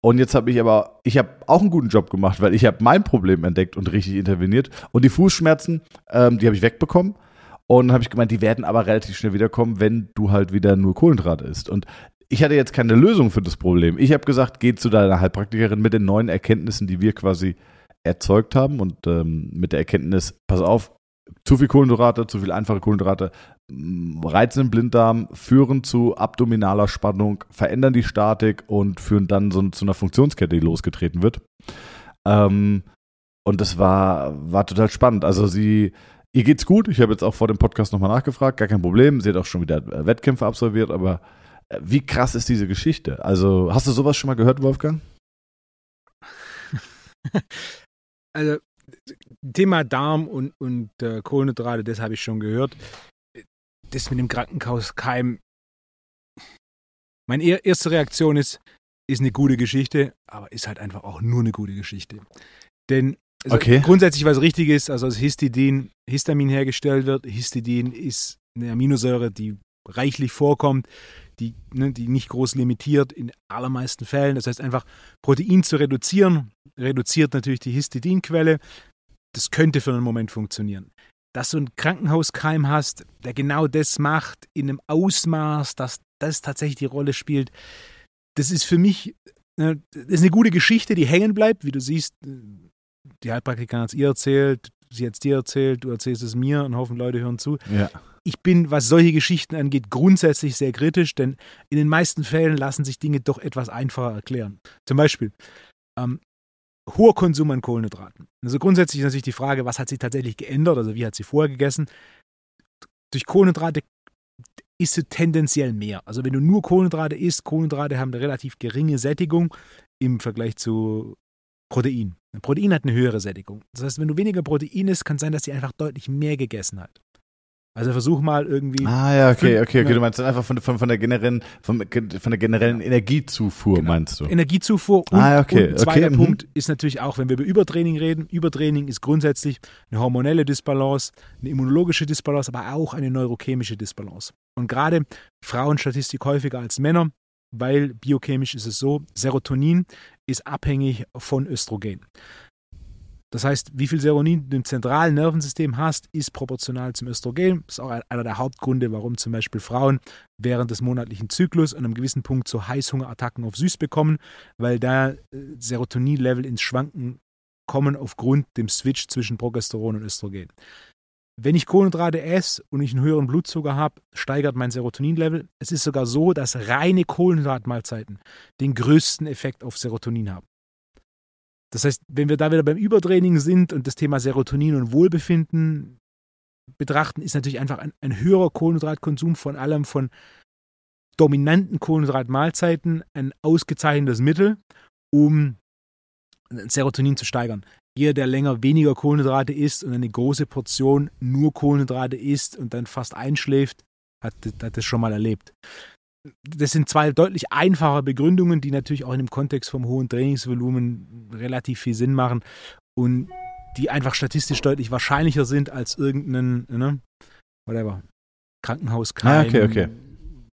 Und jetzt habe ich aber, ich habe auch einen guten Job gemacht, weil ich habe mein Problem entdeckt und richtig interveniert. Und die Fußschmerzen, ähm, die habe ich wegbekommen. Und habe ich gemeint, die werden aber relativ schnell wiederkommen, wenn du halt wieder nur Kohlenhydrate isst. Und ich hatte jetzt keine Lösung für das Problem. Ich habe gesagt, geh zu deiner Heilpraktikerin mit den neuen Erkenntnissen, die wir quasi erzeugt haben und ähm, mit der Erkenntnis, pass auf, zu viel Kohlenhydrate, zu viel einfache Kohlenhydrate mm, reizen den Blinddarm, führen zu abdominaler Spannung, verändern die Statik und führen dann so zu einer Funktionskette, die losgetreten wird. Ähm, und das war, war total spannend. Also sie, ihr geht's gut. Ich habe jetzt auch vor dem Podcast nochmal nachgefragt, gar kein Problem. Sie hat auch schon wieder äh, Wettkämpfe absolviert, aber wie krass ist diese Geschichte? Also, hast du sowas schon mal gehört, Wolfgang? also, Thema Darm und, und äh, Kohlenhydrate, das habe ich schon gehört. Das mit dem Krankenhauskeim. Meine erste Reaktion ist, ist eine gute Geschichte, aber ist halt einfach auch nur eine gute Geschichte. Denn also okay. grundsätzlich was richtig ist, also als Histidin, Histamin hergestellt wird. Histidin ist eine Aminosäure, die reichlich vorkommt, die, ne, die nicht groß limitiert in allermeisten Fällen. Das heißt einfach, Protein zu reduzieren, reduziert natürlich die Histidinquelle. Das könnte für einen Moment funktionieren. Dass du einen Krankenhauskeim hast, der genau das macht, in einem Ausmaß, dass das tatsächlich die Rolle spielt, das ist für mich ne, das ist eine gute Geschichte, die hängen bleibt. Wie du siehst, die Heilpraktikerin hat es ihr erzählt, sie hat es dir erzählt, du erzählst es mir und hoffen Leute hören zu. Ja ich bin, was solche Geschichten angeht, grundsätzlich sehr kritisch, denn in den meisten Fällen lassen sich Dinge doch etwas einfacher erklären. Zum Beispiel ähm, hoher Konsum an Kohlenhydraten. Also grundsätzlich ist natürlich die Frage, was hat sich tatsächlich geändert, also wie hat sie vorher gegessen. Durch Kohlenhydrate isst du tendenziell mehr. Also wenn du nur Kohlenhydrate isst, Kohlenhydrate haben eine relativ geringe Sättigung im Vergleich zu Protein. Protein hat eine höhere Sättigung. Das heißt, wenn du weniger Protein isst, kann es sein, dass sie einfach deutlich mehr gegessen hat. Also versuch mal irgendwie. Ah ja, okay, okay, okay. Du meinst einfach von, von, von der generellen, von, von der generellen Energiezufuhr, genau. meinst du? Energiezufuhr und, ah, okay, und zweiter okay. Mhm. Punkt ist natürlich auch, wenn wir über Übertraining reden, Übertraining ist grundsätzlich eine hormonelle Disbalance, eine immunologische Disbalance, aber auch eine neurochemische Disbalance. Und gerade Frauen Statistik häufiger als Männer, weil biochemisch ist es so, Serotonin ist abhängig von Östrogen. Das heißt, wie viel Serotonin du im zentralen Nervensystem hast, ist proportional zum Östrogen. Das ist auch einer der Hauptgründe, warum zum Beispiel Frauen während des monatlichen Zyklus an einem gewissen Punkt so Heißhungerattacken auf Süß bekommen, weil da äh, Serotoninlevel ins Schwanken kommen aufgrund dem Switch zwischen Progesteron und Östrogen. Wenn ich Kohlenhydrate esse und ich einen höheren Blutzucker habe, steigert mein Serotoninlevel. Es ist sogar so, dass reine Kohlenhydratmahlzeiten den größten Effekt auf Serotonin haben. Das heißt, wenn wir da wieder beim Übertraining sind und das Thema Serotonin und Wohlbefinden betrachten, ist natürlich einfach ein, ein höherer Kohlenhydratkonsum von allem von dominanten Kohlenhydratmahlzeiten ein ausgezeichnetes Mittel, um Serotonin zu steigern. Jeder, der länger weniger Kohlenhydrate isst und eine große Portion nur Kohlenhydrate isst und dann fast einschläft, hat, hat das schon mal erlebt das sind zwei deutlich einfache Begründungen, die natürlich auch in dem Kontext vom hohen Trainingsvolumen relativ viel Sinn machen und die einfach statistisch deutlich wahrscheinlicher sind als irgendein, ne, whatever, Krankenhauskeim, ah, okay, okay.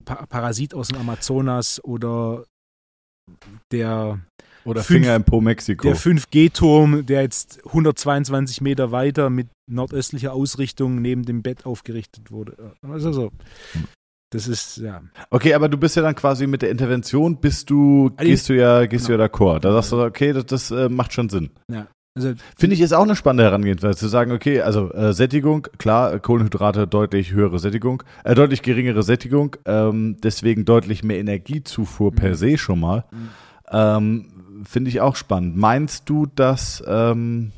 Pa Parasit aus dem Amazonas oder der oder fünf, Finger im Po Mexiko. Der 5G-Turm, der jetzt 122 Meter weiter mit nordöstlicher Ausrichtung neben dem Bett aufgerichtet wurde. Also so. Das ist, ja. Okay, aber du bist ja dann quasi mit der Intervention, bist du, also gehst du ja, gehst genau. du ja d'accord. Da sagst du, okay, das, das äh, macht schon Sinn. Ja. Also Finde ich ist auch eine spannende Herangehensweise, zu sagen, okay, also äh, Sättigung, klar, Kohlenhydrate deutlich höhere Sättigung, äh, deutlich geringere Sättigung, ähm, deswegen deutlich mehr Energiezufuhr per Mhm. se schon mal. Mhm. Ähm, Finde ich auch spannend. Meinst du, dass, ähm,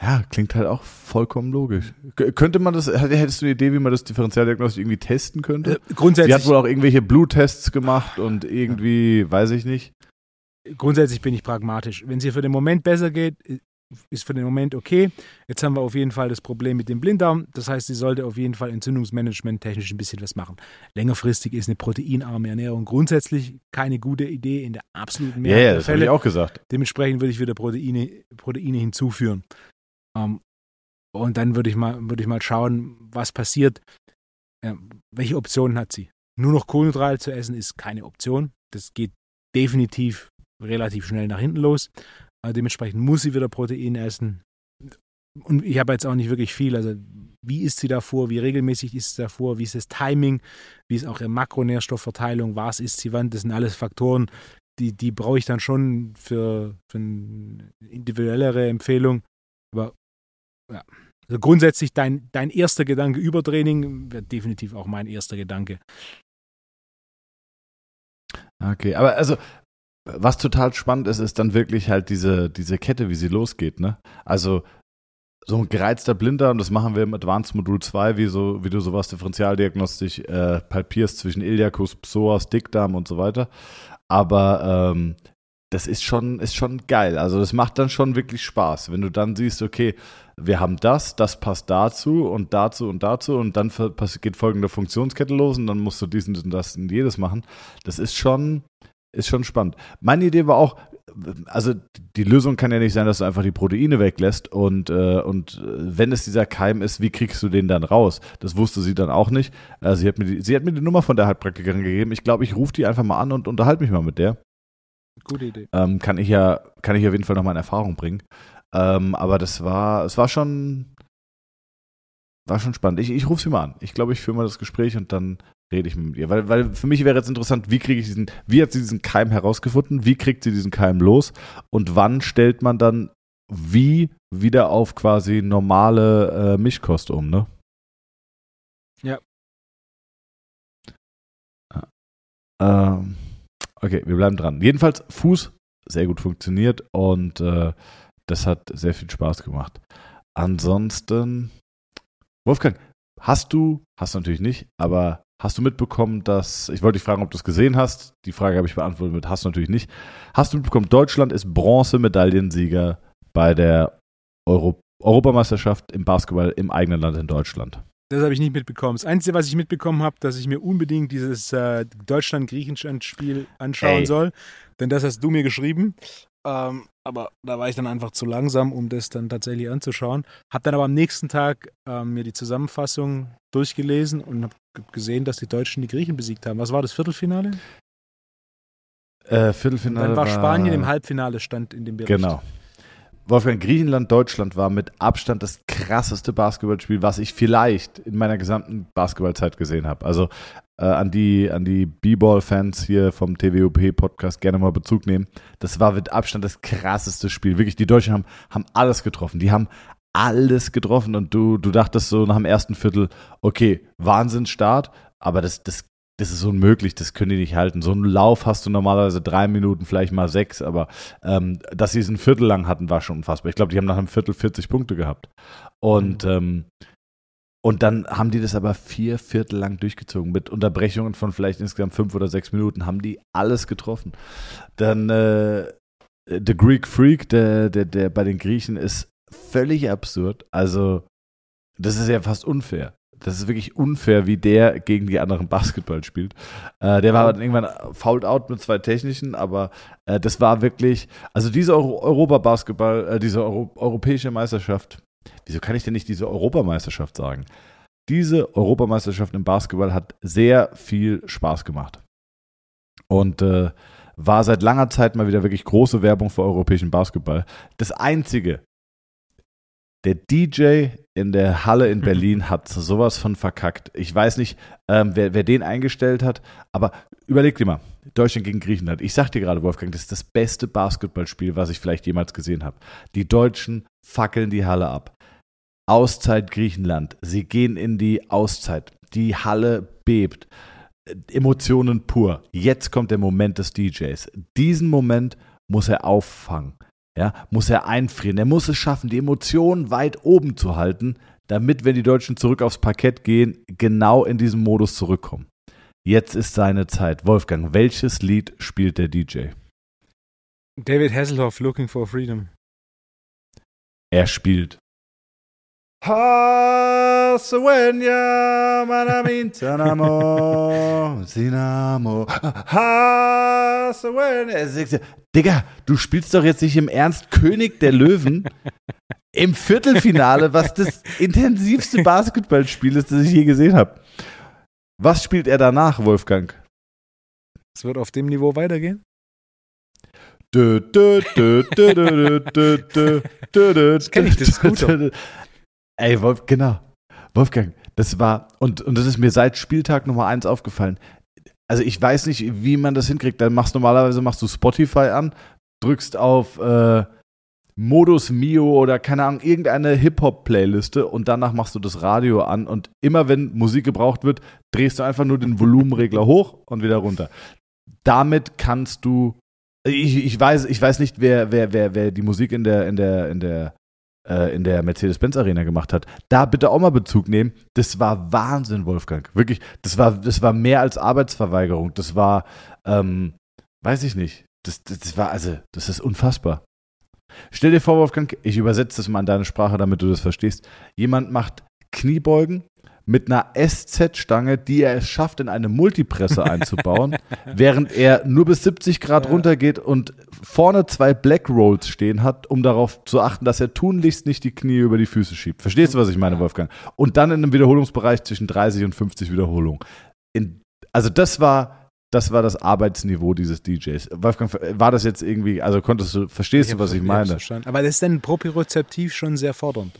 ja, klingt halt auch vollkommen logisch. Könnte man das, hättest du eine Idee, wie man das Differentialdiagnostik irgendwie testen könnte? äh, Sie hat grundsätzlich, wohl auch irgendwelche Bluttests gemacht und irgendwie, weiß ich nicht. grundsätzlich bin ich pragmatisch. Wenn es ihr für den Moment besser geht, äh, ist für den Moment okay. Jetzt haben wir auf jeden Fall das Problem mit dem Blinddarm. Das heißt, sie sollte auf jeden Fall Entzündungsmanagement technisch ein bisschen was machen. Längerfristig ist eine proteinarme Ernährung grundsätzlich keine gute Idee in der absoluten Ja, Mehrheit ja, der das habe ich auch gesagt. Dementsprechend würde ich wieder Proteine, Proteine hinzuführen. Ähm, und dann würde ich, mal, würde ich mal schauen, was passiert. Ja, welche Optionen hat sie? Nur noch Kohlenhydrate zu essen ist keine Option. Das geht definitiv relativ schnell nach hinten los. Äh, dementsprechend muss sie wieder Protein essen. Und ich habe jetzt auch nicht wirklich viel. Also, wie ist sie davor? Wie regelmäßig ist sie davor? Wie ist das Timing? Wie ist auch ihre Makronährstoffverteilung? Was ist sie wann? Das sind alles Faktoren, die, die brauche ich dann schon für, für eine individuellere Empfehlung. Aber ja, also grundsätzlich dein, dein erster Gedanke Übertraining wäre definitiv auch mein erster Gedanke. Okay, aber also, was total spannend ist, ist dann wirklich halt diese, diese Kette, wie sie losgeht, ne? Also, so ein gereizter Blinder, und das machen wir im Advanced Modul 2, wie, so, wie du sowas differentialdiagnostisch äh, palpierst zwischen Iliacus, Psoas, Dickdarm und so weiter. Aber ähm, das ist schon, ist schon geil. Also das macht dann schon wirklich Spaß, wenn du dann siehst, okay, wir haben das, das passt dazu und dazu und dazu und dann geht folgende Funktionskette los und dann musst du diesen und das und jedes machen. Das ist schon, ist schon spannend. Meine Idee war auch, also die Lösung kann ja nicht sein, dass du einfach die Proteine weglässt und, äh, und äh, wenn es dieser Keim ist, wie kriegst du den dann raus? Das wusste sie dann auch nicht. Äh, sie, hat mir die, sie hat mir die Nummer von der Heilpraktikerin gegeben. Ich glaube, ich rufe die einfach mal an und unterhalte mich mal mit der. Gute Idee. Ähm, kann ich ja, kann ich auf jeden Fall noch mal in Erfahrung bringen. Ähm, aber das war, es war schon, war schon spannend. Ich, ich rufe sie mal an. Ich glaube, ich führe mal das Gespräch und dann rede ich mit ihr. Weil, weil für mich wäre jetzt interessant, wie kriege ich diesen, wie hat sie diesen Keim herausgefunden? Wie kriegt sie diesen Keim los? Und wann stellt man dann wie wieder auf quasi normale äh, Mischkost um, ne? Ja. Ähm, okay, wir bleiben dran. Jedenfalls Fuß sehr gut funktioniert und äh, das hat sehr viel Spaß gemacht. Ansonsten, Wolfgang, hast du, hast du natürlich nicht, aber hast du mitbekommen, dass, ich wollte dich fragen, ob du es gesehen hast, die Frage habe ich beantwortet mit, hast du natürlich nicht. Hast du mitbekommen, Deutschland ist Bronzemedaillensieger bei der Euro Europameisterschaft im Basketball im eigenen Land in Deutschland. Das habe ich nicht mitbekommen. Das Einzige, was ich mitbekommen habe, dass ich mir unbedingt dieses äh, Deutschland-Griechenland-Spiel anschauen Ey. soll. Denn das hast du mir geschrieben. Ähm, aber da war ich dann einfach zu langsam, um das dann tatsächlich anzuschauen. Habe dann aber am nächsten Tag ähm, mir die Zusammenfassung durchgelesen und habe gesehen, dass die Deutschen die Griechen besiegt haben. Was war das Viertelfinale? Äh, Und Viertelfinale dann war Spanien im Halbfinale, stand in dem Bericht. Genau. Wolfgang, Griechenland, Deutschland war mit Abstand das krasseste Basketballspiel, was ich vielleicht in meiner gesamten Basketballzeit gesehen habe. Also äh, an die, an die B-Ball-Fans hier vom TWOP-Podcast gerne mal Bezug nehmen. Das war mit Abstand das krasseste Spiel. Wirklich, die Deutschen haben, haben alles getroffen. Die haben alles getroffen und du, du dachtest so nach dem ersten Viertel, okay, Wahnsinnsstart, aber das, das, das ist unmöglich, das können die nicht halten. So einen Lauf hast du normalerweise drei Minuten, vielleicht mal sechs, aber ähm, dass sie es ein Viertel lang hatten, war schon unfassbar. Ich glaube, die haben nach einem Viertel 40 Punkte gehabt. Und, ähm, und dann haben die das aber vier Viertel lang durchgezogen. Mit Unterbrechungen von vielleicht insgesamt fünf oder sechs Minuten haben die alles getroffen. Dann äh, The Greek Freak, der, der, der bei den Griechen ist völlig absurd. Also, das ist ja fast unfair. Das ist wirklich unfair, wie der gegen die anderen Basketball spielt. Äh, der war dann irgendwann fouled out mit zwei technischen, aber äh, das war wirklich, also diese Euro Europa-Basketball, äh, diese Euro europäische Meisterschaft, wieso kann ich denn nicht diese Europameisterschaft sagen? Diese Europameisterschaft im Basketball hat sehr viel Spaß gemacht. Und äh, war seit langer Zeit mal wieder wirklich große Werbung für europäischen Basketball. Das Einzige, Der DJ in der Halle in Berlin hat sowas von verkackt. Ich weiß nicht, ähm, wer, wer den eingestellt hat, aber überleg dir mal, Deutschland gegen Griechenland. Ich sag dir gerade, Wolfgang, das ist das beste Basketballspiel, was ich vielleicht jemals gesehen habe. Die Deutschen fackeln die Halle ab. Auszeit Griechenland. Sie gehen in die Auszeit. Die Halle bebt. Emotionen pur. Jetzt kommt der Moment des DJs. Diesen Moment muss er auffangen. Ja, muss er einfrieren. Er muss es schaffen, die Emotionen weit oben zu halten, damit, wenn die Deutschen zurück aufs Parkett gehen, genau in diesem Modus zurückkommen. Jetzt ist seine Zeit. Wolfgang, welches Lied spielt der DJ? David Hasselhoff, Looking for Freedom. Er spielt. Haswenya Manamintanamo Sinamo Haswenya Digga, du spielst doch jetzt nicht im Ernst König der Löwen im Viertelfinale, was das intensivste Basketballspiel ist, das ich je gesehen habe. Was spielt er danach, Wolfgang? Es wird auf dem Niveau weitergehen. Kenne ich, das gut. Ey, Wolf, genau. Wolfgang, das war, und, und das ist mir seit Spieltag Nummer eins aufgefallen. Also ich weiß nicht, wie man das hinkriegt. Dann machst normalerweise machst du Spotify an, drückst auf äh, Modus Mio oder keine Ahnung, irgendeine Hip-Hop-Playliste und danach machst du das Radio an und immer wenn Musik gebraucht wird, drehst du einfach nur den Volumenregler hoch und wieder runter. Damit kannst du. Ich, ich, weiß, ich weiß nicht, wer, wer, wer, wer die Musik in der, in der, in der äh, in der Mercedes-Benz-Arena gemacht hat. Da bitte auch mal Bezug nehmen. Das war Wahnsinn, Wolfgang. Wirklich, das war, das war mehr als Arbeitsverweigerung. Das war, ähm, weiß ich nicht. Das, das, das war, also, das ist unfassbar. Stell dir vor, Wolfgang, ich übersetze das mal in deine Sprache, damit du das verstehst. Jemand macht Kniebeugen mit einer SZ-Stange, die er es schafft, in eine Multipresse einzubauen, während er nur bis 70 Grad ja. runtergeht und vorne zwei Black Rolls stehen hat, um darauf zu achten, dass er tunlichst nicht die Knie über die Füße schiebt. Verstehst du, was ich meine, Wolfgang? Und dann in einem Wiederholungsbereich zwischen 30 und 50 Wiederholungen. In, also das war, das war das Arbeitsniveau dieses DJs. Wolfgang, war das jetzt irgendwie, also konntest du, verstehst ich du, was ich meine? Aber das ist dann propriozeptiv schon sehr fordernd.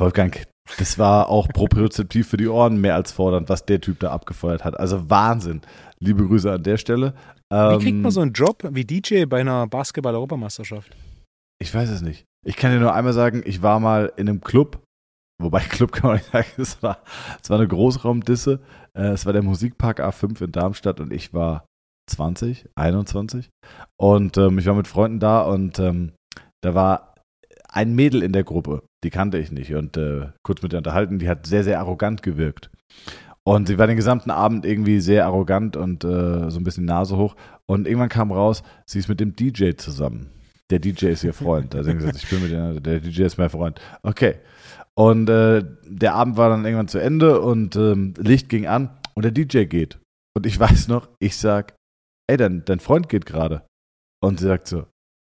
Wolfgang, das war auch propriozeptiv für die Ohren mehr als fordernd, was der Typ da abgefeuert hat. Also Wahnsinn. Liebe Grüße an der Stelle. Wie kriegt man ähm, so einen Job wie DJ bei einer Basketball-Europameisterschaft? Ich weiß es nicht. Ich kann dir nur einmal sagen, ich war mal in einem Club, wobei Club kann man nicht sagen, es war, es war eine Großraumdisse. Äh, es war der Musikpark A5 in Darmstadt und ich war 20, 21. Und ähm, ich war mit Freunden da und ähm, da war ein Mädel in der Gruppe, die kannte ich nicht und äh, kurz mit ihr unterhalten, die hat sehr, sehr arrogant gewirkt. Und sie war den gesamten Abend irgendwie sehr arrogant und äh, so ein bisschen Nase hoch. Und irgendwann kam raus, sie ist mit dem DJ zusammen. Der DJ ist ihr Freund. Also gesagt, ich bin mit der, der DJ ist mein Freund. Okay. Und äh, der Abend war dann irgendwann zu Ende und ähm, Licht ging an und der DJ geht. Und ich weiß noch, ich sag, ey, dein, dein Freund geht gerade. Und sie sagt so,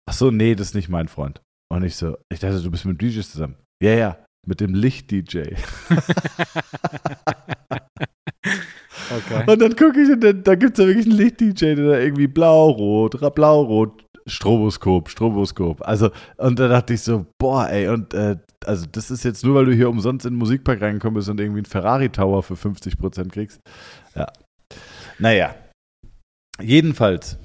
ach so, nee, das ist nicht mein Freund. Und ich so, ich dachte, du bist mit dem DJ zusammen. Ja, ja, mit dem Licht-DJ. okay. Und dann gucke ich und dann, da gibt es ja wirklich einen Licht-DJ, der da irgendwie blau-rot, blau-rot, Stroboskop, Stroboskop. Also, und da dachte ich so, boah, ey, und äh, also das ist jetzt nur, weil du hier umsonst in den Musikpark reingekommen bist und irgendwie einen Ferrari-Tower für 50% kriegst. Ja. Naja. Jedenfalls,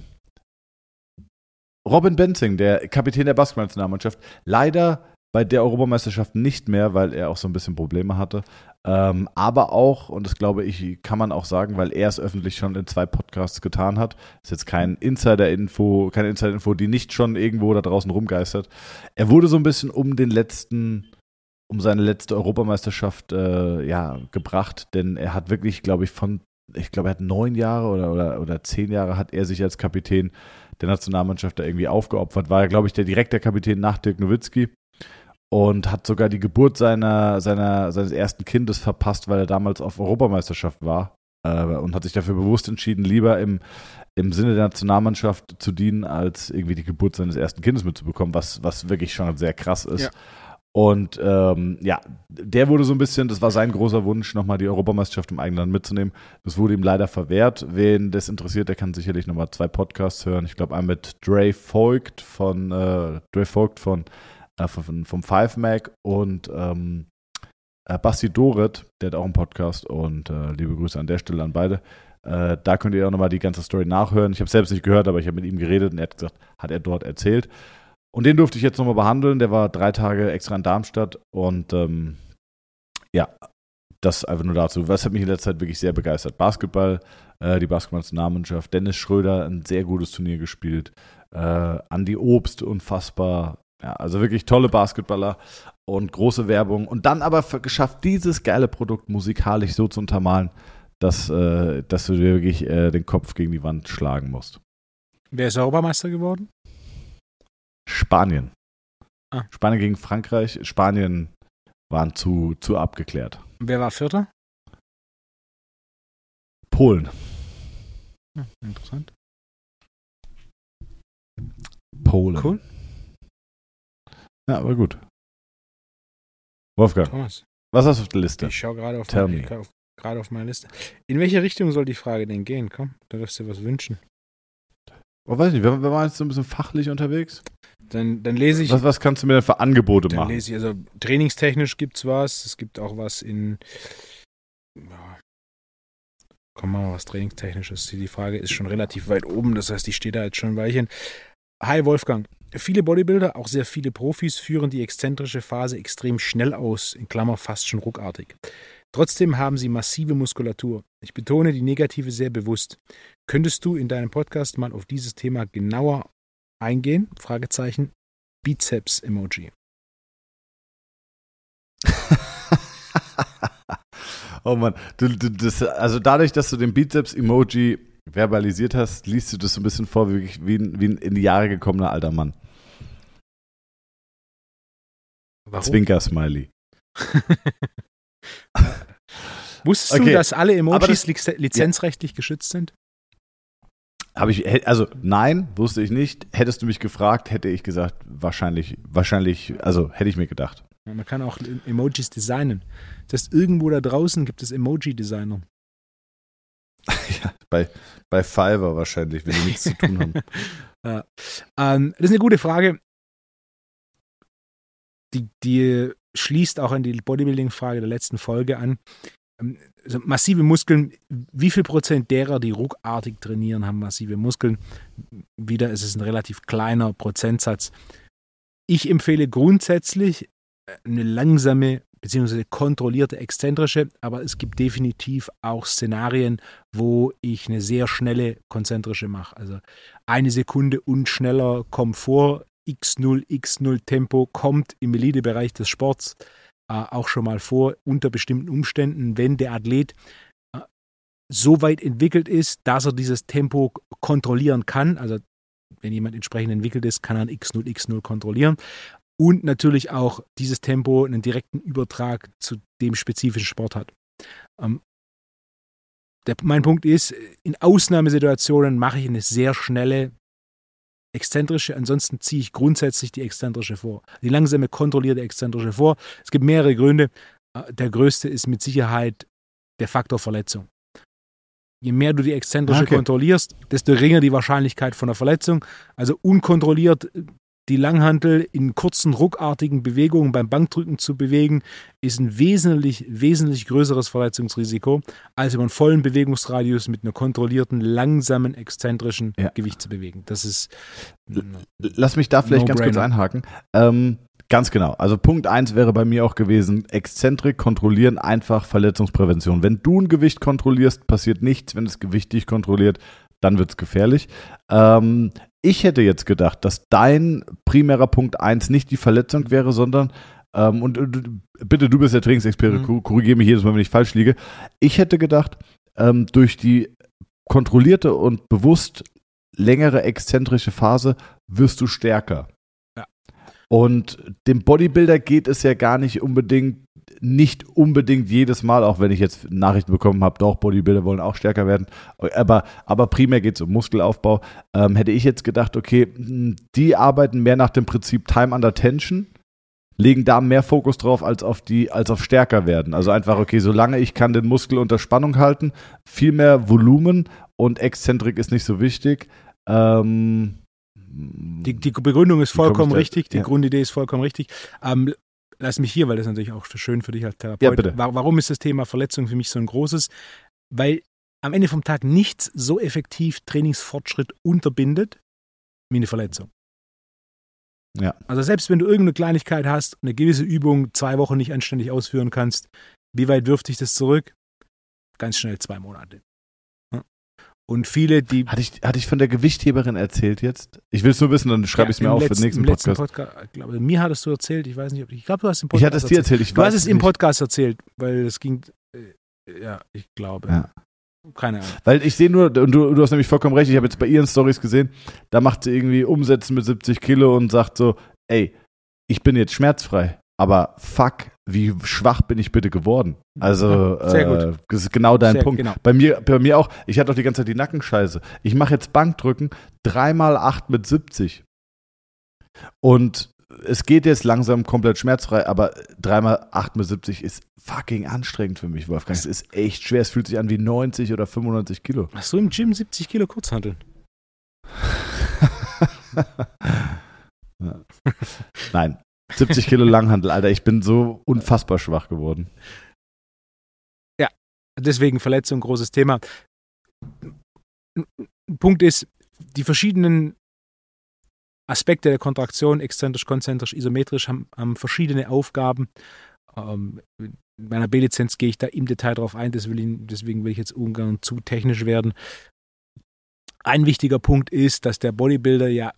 Robin Benzing, der Kapitän der Basketballnationalmannschaft, leider bei der Europameisterschaft nicht mehr, weil er auch so ein bisschen Probleme hatte. Ähm, aber auch, und das glaube ich, kann man auch sagen, weil er es öffentlich schon in zwei Podcasts getan hat. Ist jetzt kein Insider-Info, keine Insider-Info, die nicht schon irgendwo da draußen rumgeistert. Er wurde so ein bisschen um den letzten, um seine letzte Europameisterschaft äh, ja, gebracht, denn er hat wirklich, glaube ich, von, ich glaube, er hat neun Jahre oder, oder, oder zehn Jahre hat er sich als Kapitän der Nationalmannschaft da irgendwie aufgeopfert. War, glaube ich, der direkte Kapitän nach Dirk Nowitzki und hat sogar die Geburt seiner, seiner, seines ersten Kindes verpasst, weil er damals auf Europameisterschaft war äh, und hat sich dafür bewusst entschieden, lieber im, im Sinne der Nationalmannschaft zu dienen, als irgendwie die Geburt seines ersten Kindes mitzubekommen, was, was wirklich schon sehr krass ist. Ja. Und ähm, ja, der wurde so ein bisschen, das war sein großer Wunsch, nochmal die Europameisterschaft im eigenen Land mitzunehmen. Das wurde ihm leider verwehrt. Wen das interessiert, der kann sicherlich nochmal zwei Podcasts hören. Ich glaube, einen mit Dre Voigt von, äh, Dre Voigt von äh, vom, vom Five Mac und ähm, äh, Basti Doret, der hat auch einen Podcast und äh, liebe Grüße an der Stelle an beide. Äh, da könnt ihr auch nochmal die ganze Story nachhören. Ich habe selbst nicht gehört, aber ich habe mit ihm geredet und er hat gesagt, hat er dort erzählt. Und den durfte ich jetzt nochmal behandeln. Der war drei Tage extra in Darmstadt und ähm, ja, das einfach nur dazu. Was hat mich in letzter Zeit wirklich sehr begeistert? Basketball, äh, die Basketballnationalmannschaft, Dennis Schröder, ein sehr gutes Turnier gespielt. Äh, Andi Obst, unfassbar. Ja, also wirklich tolle Basketballer und große Werbung. Und dann aber geschafft, dieses geile Produkt musikalisch so zu untermalen, dass, äh, dass du dir wirklich äh, den Kopf gegen die Wand schlagen musst. Wer ist Europameister geworden? Spanien. Ah. Spanien gegen Frankreich. Spanien waren zu, zu abgeklärt. Wer war Vierter? Polen. Ja, interessant. Polen. Cool. Ja, aber gut. Wolfgang, Thomas, was hast du auf der Liste? ich schaue gerade auf, meine- me. auf, auf meine Liste. In welche Richtung soll die Frage denn gehen? Komm, da darfst du dir was wünschen. Oh, weiß nicht, wir, wir waren jetzt so ein bisschen fachlich unterwegs. Dann, dann lese ich. Was, was kannst du mir denn für Angebote Dann machen? lese ich, also trainingstechnisch gibt es was. Es gibt auch was in. Ja. Komm, machen wir was trainingstechnisches. Die Frage ist schon relativ weit oben, das heißt, ich stehe da jetzt schon ein Weilchen. Hi Wolfgang. Viele Bodybuilder, auch sehr viele Profis, führen die exzentrische Phase extrem schnell aus, in Klammer fast schon ruckartig. Trotzdem haben sie massive Muskulatur. Ich betone die negative sehr bewusst. Könntest du in deinem Podcast mal auf dieses Thema genauer eingehen? Fragezeichen. Bizeps-Emoji. oh Mann, du, du, das, also dadurch, dass du den Bizeps-Emoji verbalisiert hast, liest du das so ein bisschen vor wie, wie, ein, wie ein in die Jahre gekommener alter Mann. Warum? Zwinker-Smiley. Wusstest Okay, du, dass alle Emojis das- liz- lizenzrechtlich geschützt sind? Habe ich, also nein, wusste ich nicht. Hättest du mich gefragt, hätte ich gesagt, wahrscheinlich, wahrscheinlich, also hätte ich mir gedacht. Ja, man kann auch Emojis designen. Das heißt, irgendwo da draußen gibt es Emoji-Designer. ja, bei, bei Fiverr wahrscheinlich, wenn die nichts zu tun haben. Ja. Ähm, das ist eine gute Frage. Die, die schließt auch an die Bodybuilding-Frage der letzten Folge an. Also massive Muskeln, wie viel Prozent derer, die ruckartig trainieren, haben massive Muskeln? Wieder ist es ein relativ kleiner Prozentsatz. Ich empfehle grundsätzlich äh, eine langsame bzw. kontrollierte exzentrische, aber es gibt definitiv auch Szenarien, wo ich eine sehr schnelle konzentrische mache. Also eine Sekunde und schneller Komfort, x0, x0 Tempo kommt im Elitebereich des Sports auch schon mal vor, unter bestimmten Umständen, wenn der Athlet äh, so weit entwickelt ist, dass er dieses Tempo kontrollieren kann. Also wenn jemand entsprechend entwickelt ist, kann er ein x0, x0 kontrollieren. Und natürlich auch dieses Tempo einen direkten Übertrag zu dem spezifischen Sport hat. Ähm, der, mein Punkt ist, in Ausnahmesituationen mache ich eine sehr schnelle exzentrische, ansonsten ziehe ich grundsätzlich die exzentrische vor. Die langsame, kontrollierte exzentrische vor. Es gibt mehrere Gründe. Äh, Der größte ist mit Sicherheit der Faktor Verletzung. Je mehr du die exzentrische Okay. kontrollierst, desto geringer die Wahrscheinlichkeit von einer Verletzung. Also unkontrolliert die Langhantel in kurzen, ruckartigen Bewegungen beim Bankdrücken zu bewegen, ist ein wesentlich, wesentlich größeres Verletzungsrisiko, als über einen vollen Bewegungsradius mit einer kontrollierten, langsamen, exzentrischen Ja. Gewicht zu bewegen. Das ist Lass mich da vielleicht ganz kurz No-brainer. einhaken. Ähm, ganz genau. Also Punkt eins wäre bei mir auch gewesen, Exzentrik kontrollieren, einfach Verletzungsprävention. Wenn du ein Gewicht kontrollierst, passiert nichts. Wenn das Gewicht dich kontrolliert, dann wird es gefährlich. Ähm, ich hätte jetzt gedacht, dass dein primärer Punkt eins nicht die Verletzung wäre, sondern ähm, und, und bitte, du bist der Trainingsexperte, mhm. korrigiere mich jedes Mal, wenn ich falsch liege. Ich hätte gedacht, ähm, durch die kontrollierte und bewusst längere exzentrische Phase wirst du stärker. Ja. Und dem Bodybuilder geht es ja gar nicht unbedingt, nicht unbedingt jedes Mal, auch wenn ich jetzt Nachrichten bekommen habe, doch, Bodybuilder wollen auch stärker werden. Aber, aber primär geht es um Muskelaufbau. Ähm, hätte ich jetzt gedacht, okay, mh, die arbeiten mehr nach dem Prinzip Time under Tension, legen da mehr Fokus drauf als auf die, als auf stärker werden. Also einfach, okay, solange ich kann den Muskel unter Spannung halten, viel mehr Volumen und Exzentrik ist nicht so wichtig. Ähm, Die, die Begründung ist vollkommen richtig, die ja. Grundidee ist vollkommen richtig. Ähm, lass mich hier, weil das ist natürlich auch schön für dich als Therapeut. Ja, bitte. Wa- Warum ist das Thema Verletzung für mich so ein großes? Weil am Ende vom Tag nichts so effektiv Trainingsfortschritt unterbindet wie eine Verletzung. Ja. Also selbst wenn du irgendeine Kleinigkeit hast, eine gewisse Übung zwei Wochen nicht anständig ausführen kannst, wie weit wirft dich das zurück? Ganz schnell zwei Monate. Ja. Und viele, die Hatte ich, hatte ich von der Gewichtheberin erzählt jetzt? Ich will es nur wissen, dann schreibe ich es mir auf für letzten- den nächsten im Podcast. Podcast. Ich glaube, mir hattest du erzählt, ich weiß nicht, ob ich, ich glaube, du hast im Ich Podcast hatte es dir erzählt, ich Du hast es im. Podcast erzählt, weil es ging, äh, ja, ich glaube. Ja. Keine Ahnung. Weil ich sehe nur, und du, du hast nämlich vollkommen recht, ich habe jetzt bei ihren Stories gesehen, da macht sie irgendwie Umsätze mit 70 Kilo und sagt so, ey, ich bin jetzt schmerzfrei, aber fuck, wie schwach bin ich bitte geworden? Also, äh, das ist genau dein Sehr- Punkt. genau. Bei mir, bei mir auch, ich hatte doch die ganze Zeit die Nackenscheiße. Ich mache jetzt Bankdrücken, dreimal acht mit 70. Und es geht jetzt langsam komplett schmerzfrei, aber dreimal acht mit 70 ist fucking anstrengend für mich, Wolfgang. Es ist echt schwer. Es fühlt sich an wie 90 oder 95 Kilo. Hast du im Gym 70 Kilo Kurzhanteln? Ja. Nein, 70 Kilo Langhandel, Alter. Ich bin so unfassbar schwach geworden. Deswegen Verletzung, großes Thema. Punkt ist, die verschiedenen Aspekte der Kontraktion, exzentrisch, konzentrisch, isometrisch, haben, haben verschiedene Aufgaben. Ähm, in meiner B-Lizenz gehe ich da im Detail drauf ein, will ich, deswegen will ich jetzt ungern zu technisch werden. Ein wichtiger Punkt ist, dass der Bodybuilder ja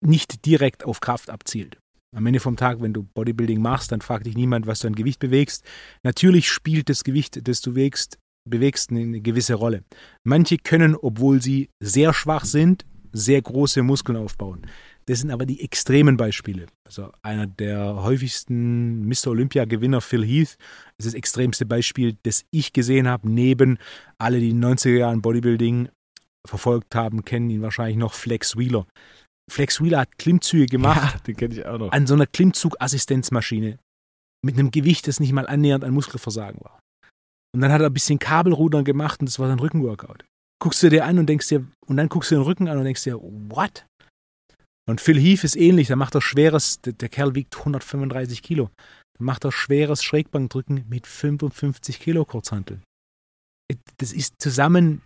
nicht direkt auf Kraft abzielt. Am Ende vom Tag, wenn du Bodybuilding machst, dann fragt dich niemand, was du an Gewicht bewegst. Natürlich spielt das Gewicht, das du bewegst, bewegst eine, eine gewisse Rolle. Manche können, obwohl sie sehr schwach sind, sehr große Muskeln aufbauen. Das sind aber die extremen Beispiele. Also einer der häufigsten Mr. Olympia-Gewinner, Phil Heath, ist das extremste Beispiel, das ich gesehen habe. Neben alle, die in den 90er Jahren Bodybuilding verfolgt haben, kennen ihn wahrscheinlich noch Flex Wheeler. Flex Wheeler hat Klimmzüge gemacht den kenne ich auch noch. an so einer Klimmzugassistenzmaschine mit einem Gewicht, das nicht mal annähernd an Muskelversagen war. Und dann hat er ein bisschen Kabelrudern gemacht und das war sein Rückenworkout. Guckst du dir an und denkst dir, und dann guckst du den Rücken an und denkst dir, what? Und Phil Heath ist ähnlich, da macht er schweres, der, der Kerl wiegt 135 Kilo. Dann macht er schweres Schrägbankdrücken mit 55 Kilo Kurzhanteln. Das ist zusammen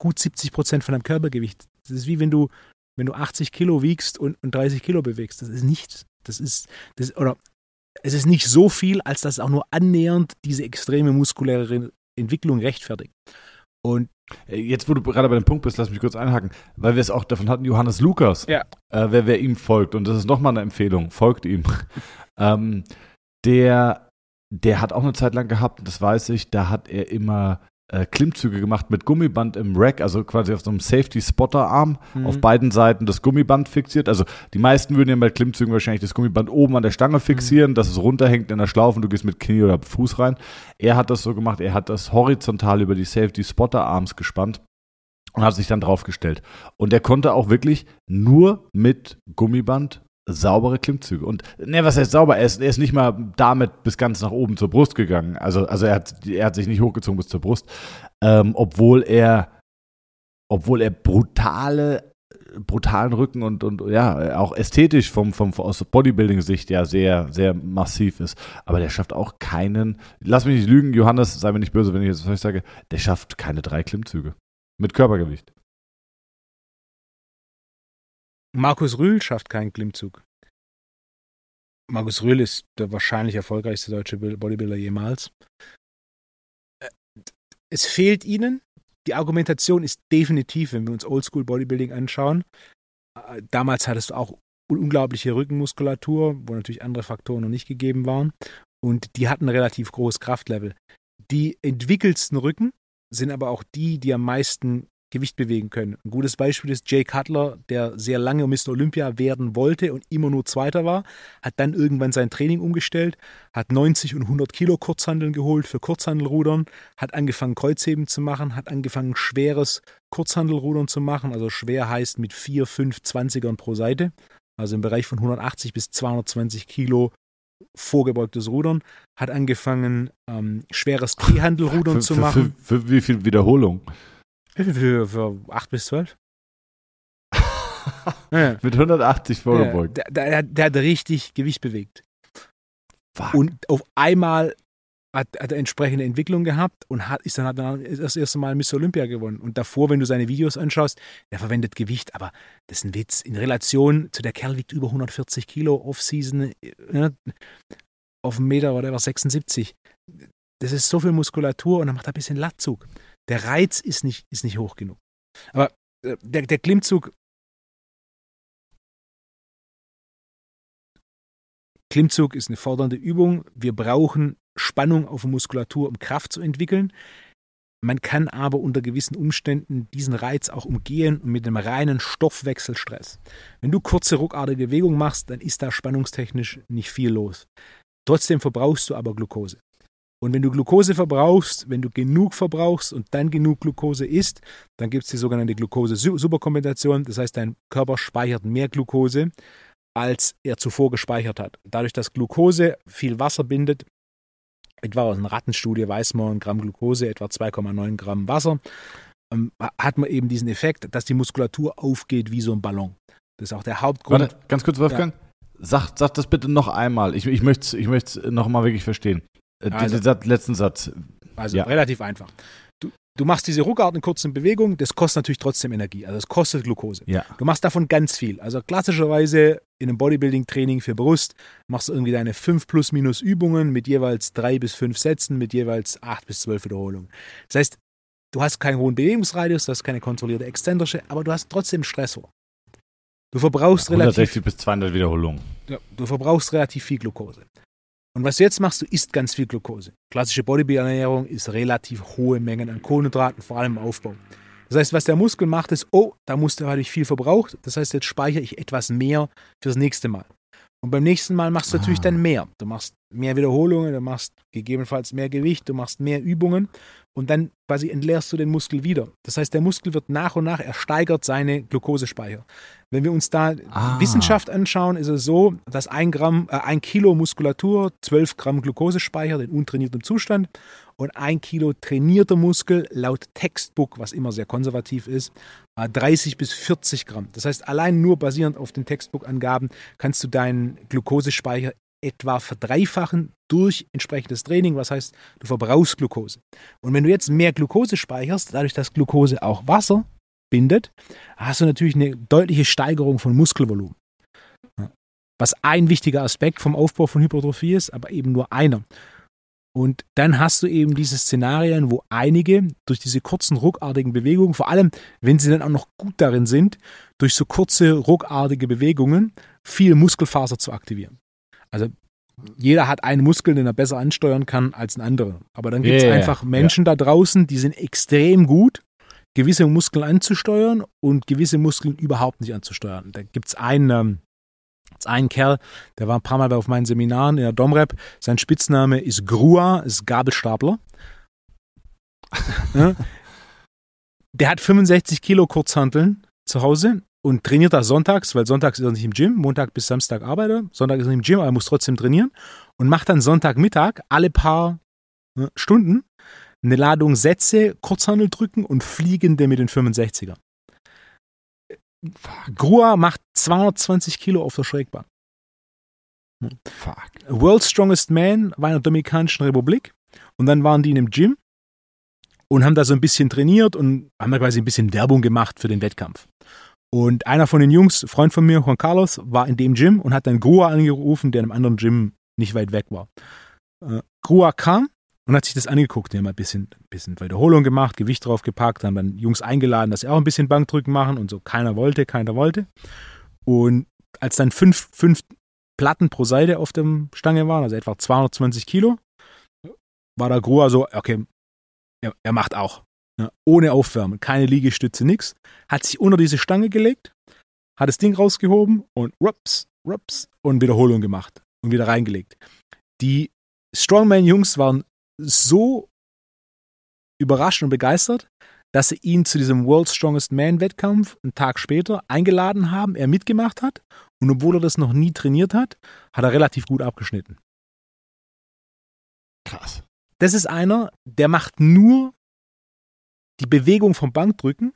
gut 70 Prozent von deinem Körpergewicht. Das ist wie wenn du wenn du 80 Kilo wiegst und, und 30 Kilo bewegst. Das ist nichts. Das ist, das, oder es ist nicht so viel, als dass es auch nur annähernd diese extreme muskuläre Entwicklung rechtfertigt. Und Äh, Jetzt, wo du gerade bei dem Punkt bist, lass mich kurz einhaken, weil wir es auch davon hatten, Johannes Lukas, Ja. äh, wer, wer ihm folgt, und das ist nochmal eine Empfehlung, folgt ihm, ähm, der, der hat auch eine Zeit lang gehabt, das weiß ich, da hat er immer äh, Klimmzüge gemacht mit Gummiband im Rack, also quasi auf so einem Safety-Spotter-Arm, Mhm. auf beiden Seiten das Gummiband fixiert. Also die meisten würden ja bei Klimmzügen wahrscheinlich das Gummiband oben an der Stange fixieren, dass es runterhängt in der Schlaufe und du gehst mit Knie oder Fuß rein. Er hat das so gemacht, er hat das horizontal über die Safety-Spotter-Arms gespannt und hat sich dann draufgestellt. Und er konnte auch wirklich nur mit Gummiband saubere Klimmzüge. Und ne, was heißt sauber? Er ist, er ist nicht mal damit bis ganz nach oben zur Brust gegangen. Also, also er, hat, er hat sich nicht hochgezogen bis zur Brust, ähm, obwohl er, obwohl er brutale, brutalen Rücken und, und ja, auch ästhetisch vom, vom, aus Bodybuilding-Sicht ja sehr, sehr massiv ist. Aber der schafft auch keinen, lass mich nicht lügen, Johannes, sei mir nicht böse, wenn ich jetzt was sage, der schafft keine drei Klimmzüge. Mit Körpergewicht. Markus Rühl schafft keinen Klimmzug. Markus Rühl ist der wahrscheinlich erfolgreichste deutsche Bodybuilder jemals. Äh, Es fehlt ihnen. Die Argumentation ist definitiv, wenn wir uns Oldschool Bodybuilding anschauen. Äh, Damals hattest du auch unglaubliche Rückenmuskulatur, wo natürlich andere Faktoren noch nicht gegeben waren. Und die hatten relativ großes Kraftlevel. Die entwickelsten Rücken sind aber auch die, die am meisten Gewicht bewegen können. Ein gutes Beispiel ist Jay Cutler, der sehr lange Mr. Olympia werden wollte und immer nur Zweiter war, hat dann irgendwann sein Training umgestellt, hat 90 und 100 Kilo Kurzhandeln geholt für Kurzhandelrudern, hat angefangen Kreuzheben zu machen, hat angefangen schweres Kurzhandelrudern zu machen, also schwer heißt mit 4, 5, 20ern pro Seite, also im Bereich von 180 bis 220 Kilo vorgebeugtes Rudern, hat angefangen ähm, schweres Kniehandelrudern für, zu für, machen. Für, für wie viel Wiederholung? Für, für 8 bis 12. Ja. Mit 180 Ja, Vorgebeugt. der, der, der hat richtig Gewicht bewegt. Fuck. Und auf einmal hat, hat er entsprechende Entwicklung gehabt und hat, ist dann hat er das erste Mal Miss Olympia gewonnen. Und davor, wenn du seine Videos anschaust, der verwendet Gewicht, aber das ist ein Witz. In Relation zu der Kerl wiegt über 140 Kilo Off-Season, äh, auf einen Meter oder was 76. Das ist so viel Muskulatur und dann macht er ein bisschen Latzug. Der Reiz ist nicht, ist nicht hoch genug. Aber äh, der, der Klimmzug Klimmzug ist eine fordernde Übung. Wir brauchen Spannung auf Muskulatur, um Kraft zu entwickeln. Man kann aber unter gewissen Umständen diesen Reiz auch umgehen mit einem reinen Stoffwechselstress. Wenn du kurze, ruckartige Bewegungen machst, dann ist da spannungstechnisch nicht viel los. Trotzdem verbrauchst du aber Glucose. Und wenn du Glucose verbrauchst, wenn du genug verbrauchst und dann genug Glucose isst, dann gibt es die sogenannte Glucose-Superkompensation. Das heißt, dein Körper speichert mehr Glucose, als er zuvor gespeichert hat. Dadurch, dass Glucose viel Wasser bindet, etwa aus einer Rattenstudie weiß man, ein Gramm Glucose, etwa 2,9 Gramm Wasser, ähm, hat man eben diesen Effekt, dass die Muskulatur aufgeht wie so ein Ballon. Das ist auch der Hauptgrund. Warte, ganz kurz, Wolfgang. Sag, sag das bitte noch einmal. Ich, ich möchte es ich möcht's noch mal wirklich verstehen. Äh, Also- den letzten Satz. Also Ja. relativ einfach. Du, du machst diese ruckartigen kurzen Bewegungen, das kostet natürlich trotzdem Energie. Also es kostet Glucose. Ja. Du machst davon ganz viel. Also klassischerweise in einem Bodybuilding-Training für Brust machst du irgendwie deine 5 plus minus Übungen mit jeweils 3 bis 5 Sätzen mit jeweils 8 bis 12 Wiederholungen. Das heißt, du hast keinen hohen Bewegungsradius, du hast keine kontrollierte exzentrische, aber du hast trotzdem Stressor. Du verbrauchst relativ 160 bis 200 Wiederholungen. ja, du verbrauchst relativ viel Glucose. Und was du jetzt machst, du isst ganz viel Glucose. Klassische Bodybuilding-Ernährung ist relativ hohe Mengen an Kohlenhydraten, vor allem im Aufbau. Das heißt, was der Muskel macht, ist, oh, da musste habe ich viel verbraucht. Das heißt, jetzt speichere ich etwas mehr fürs nächste Mal. Und beim nächsten Mal machst du natürlich Ah. dann mehr. Du machst mehr Wiederholungen, du machst gegebenenfalls mehr Gewicht, du machst mehr Übungen und dann quasi entleerst du den Muskel wieder. Das heißt, der Muskel wird nach und nach, er steigert seine Glukosespeicher. Wenn wir uns da Ah. Wissenschaft anschauen, ist es so, dass ein Gramm, äh, ein Kilo Muskulatur 12 Gramm Glukose speichert in untrainiertem Zustand und ein Kilo trainierter Muskel laut Textbook, was immer sehr konservativ ist, äh, 30 bis 40 Gramm. Das heißt, allein nur basierend auf den Textbook-Angaben kannst du deinen Glukosespeicher etwa verdreifachen durch entsprechendes Training, was heißt, du verbrauchst Glukose. Und wenn du jetzt mehr Glukose speicherst, dadurch, dass Glukose auch Wasser bindet, hast du natürlich eine deutliche Steigerung von Muskelvolumen. Was ein wichtiger Aspekt vom Aufbau von Hypertrophie ist, aber eben nur einer. Und dann hast du eben diese Szenarien, wo einige durch diese kurzen, ruckartigen Bewegungen, vor allem wenn sie dann auch noch gut darin sind, durch so kurze, ruckartige Bewegungen viel Muskelfaser zu aktivieren. Also jeder hat einen Muskel, den er besser ansteuern kann als ein anderer. Aber dann gibt es ja, einfach Menschen da draußen, die sind extrem gut, gewisse Muskeln anzusteuern und gewisse Muskeln überhaupt nicht anzusteuern. Da gibt es einen, gibt's einen Kerl, der war ein paar Mal auf meinen Seminaren in der Domrep. Sein Spitzname ist Grua, ist Gabelstapler. Der hat 65 Kilo Kurzhanteln zu Hause und trainiert da sonntags, weil sonntags ist er nicht im Gym, Montag bis Samstag arbeitet Sonntag ist er nicht im Gym, aber er muss trotzdem trainieren und macht dann Sonntagmittag alle paar ne, Stunden eine Ladung Sätze, Kurzhandel drücken und fliegende mit den 65er. Grua macht 220 Kilo auf der Schrägbahn. Fuck. World's Strongest Man war in der Dominikanischen Republik und dann waren die in einem Gym und haben da so ein bisschen trainiert und haben da quasi ein bisschen Werbung gemacht für den Wettkampf. Und einer von den Jungs, Freund von mir, Juan Carlos, war in dem Gym und hat dann Grua angerufen, der in einem anderen Gym nicht weit weg war. Äh, Grua kam und hat sich das angeguckt. Die haben ein bisschen, bisschen Wiederholung gemacht, Gewicht draufgepackt, haben dann Jungs eingeladen, dass sie auch ein bisschen Bankdrücken machen und so. Keiner wollte, keiner wollte. Und als dann fünf, fünf Platten pro Seite auf der Stange waren, also etwa 220 Kilo, war der Grua so, okay, er, er macht auch. Ja, ohne Aufwärmen, keine Liegestütze, nix. Hat sich unter diese Stange gelegt, hat das Ding rausgehoben und rups, rups und Wiederholung gemacht und wieder reingelegt. Die Strongman-Jungs waren so überrascht und begeistert, dass sie ihn zu diesem World's Strongest Man-Wettkampf einen Tag später eingeladen haben, er mitgemacht hat und obwohl er das noch nie trainiert hat, hat er relativ gut abgeschnitten. Krass. Das ist einer, der macht nur die Bewegung vom Bankdrücken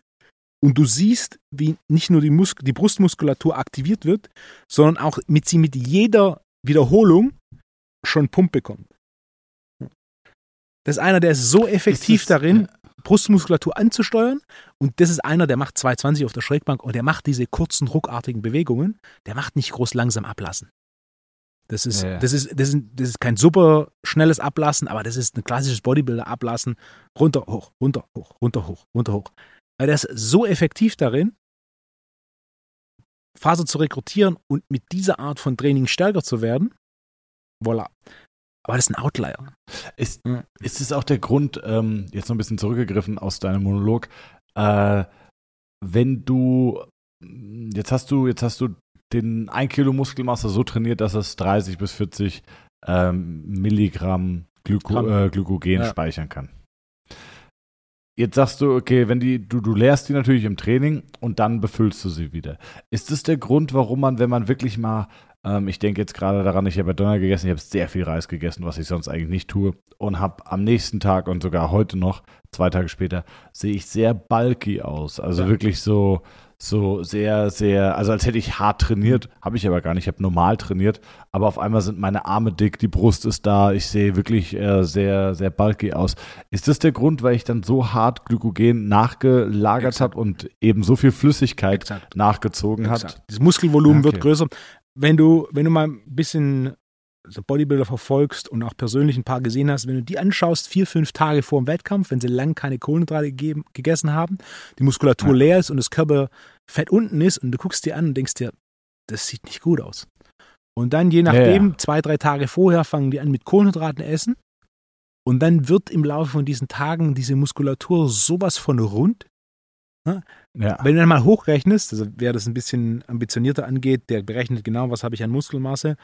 Und du siehst, wie nicht nur die, Mus die Brustmuskulatur aktiviert wird, sondern auch mit sie mit jeder Wiederholung schon Pump bekommt. Das ist einer, der ist so effektiv Ist das- darin, Brustmuskulatur anzusteuern. Und das ist einer, der macht 220 auf der Schrägbank und der macht diese kurzen, ruckartigen Bewegungen. Der macht nicht groß langsam ablassen. Das ist, Ja, ja. Das ist, das ist, das ist kein super schnelles Ablassen, aber das ist ein klassisches Bodybuilder-Ablassen. Runter, hoch, runter, hoch, runter, hoch, runter, hoch. Weil der ist so effektiv darin, Faser zu rekrutieren und mit dieser Art von Training stärker zu werden. Voila. Aber das ist ein Outlier. Ist, Ja. ist es auch der Grund, ähm, jetzt noch ein bisschen zurückgegriffen aus deinem Monolog, äh, wenn du, jetzt hast du, jetzt hast du den 1 Kilo Muskelmasse so trainiert, dass es 30 bis 40 ähm, Milligramm Glyko, äh, Glykogen Ja. speichern kann. Jetzt sagst du, okay, wenn die, du, du leerst die natürlich im Training und dann befüllst du sie wieder. Ist das der Grund, warum man, wenn man wirklich mal, ähm, ich denke jetzt gerade daran, ich habe ja Döner gegessen, ich habe sehr viel Reis gegessen, was ich sonst eigentlich nicht tue, und habe am nächsten Tag und sogar heute noch, zwei Tage später, sehe ich sehr bulky aus. Also Ja. wirklich so, so sehr, sehr, also als hätte ich hart trainiert, habe ich aber gar nicht, ich habe normal trainiert, aber auf einmal sind meine Arme dick, die Brust ist da, ich sehe wirklich äh, sehr, sehr bulky aus. Ist das der Grund, weil ich dann so hart Glykogen nachgelagert habe und eben so viel Flüssigkeit Exakt. nachgezogen hat? Exakt. Das Muskelvolumen Okay. wird größer. Wenn du, wenn du mal ein bisschen so Bodybuilder verfolgst und auch persönlich ein paar gesehen hast, wenn du die anschaust, vier, fünf Tage vor dem Wettkampf, wenn sie lang keine Kohlenhydrate gegeben, gegessen haben, die Muskulatur Ja. leer ist und das Körperfett unten ist und du guckst dir an und denkst dir, das sieht nicht gut aus. Und dann, je nachdem, ja. zwei, drei Tage vorher fangen die an mit Kohlenhydraten essen und dann wird im Laufe von diesen Tagen diese Muskulatur sowas von rund, Ja. wenn du dann mal hochrechnest, also wer das ein bisschen ambitionierter angeht, der berechnet genau, was habe ich an Muskelmasse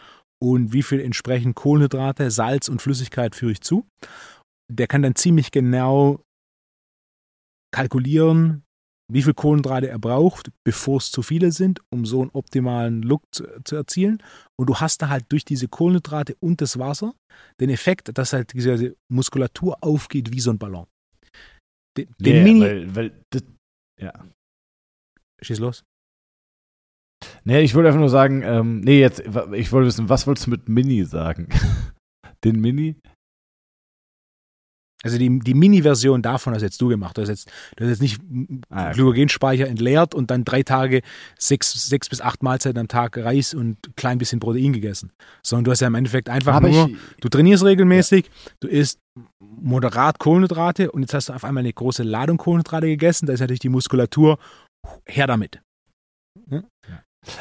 und wie viel entsprechend Kohlenhydrate, Salz und Flüssigkeit führe ich zu. Der kann dann ziemlich genau kalkulieren, wie viel Kohlenhydrate er braucht, bevor es zu viele sind, um so einen optimalen Look zu, zu erzielen. Und du hast da halt durch diese Kohlenhydrate und das Wasser den Effekt, dass halt diese Muskulatur aufgeht wie so ein Ballon. Den, den Mini. weil, weil das, ja. Schieß los. Nee, ich wollte einfach nur sagen, ähm, nee, jetzt, ich wollte wissen, was wolltest du mit Mini sagen? Den Mini? Also die, die Mini-Version davon hast jetzt du gemacht. Du hast jetzt, du hast jetzt nicht Ah, okay. Glykogenspeicher entleert und dann drei Tage sechs, sechs bis acht Mahlzeiten am Tag Reis und ein klein bisschen Protein gegessen. Sondern du hast ja im Endeffekt einfach Aber nur, ich, du trainierst regelmäßig, du isst moderat Kohlenhydrate und jetzt hast du auf einmal eine große Ladung Kohlenhydrate gegessen. Da ist natürlich die Muskulatur her damit.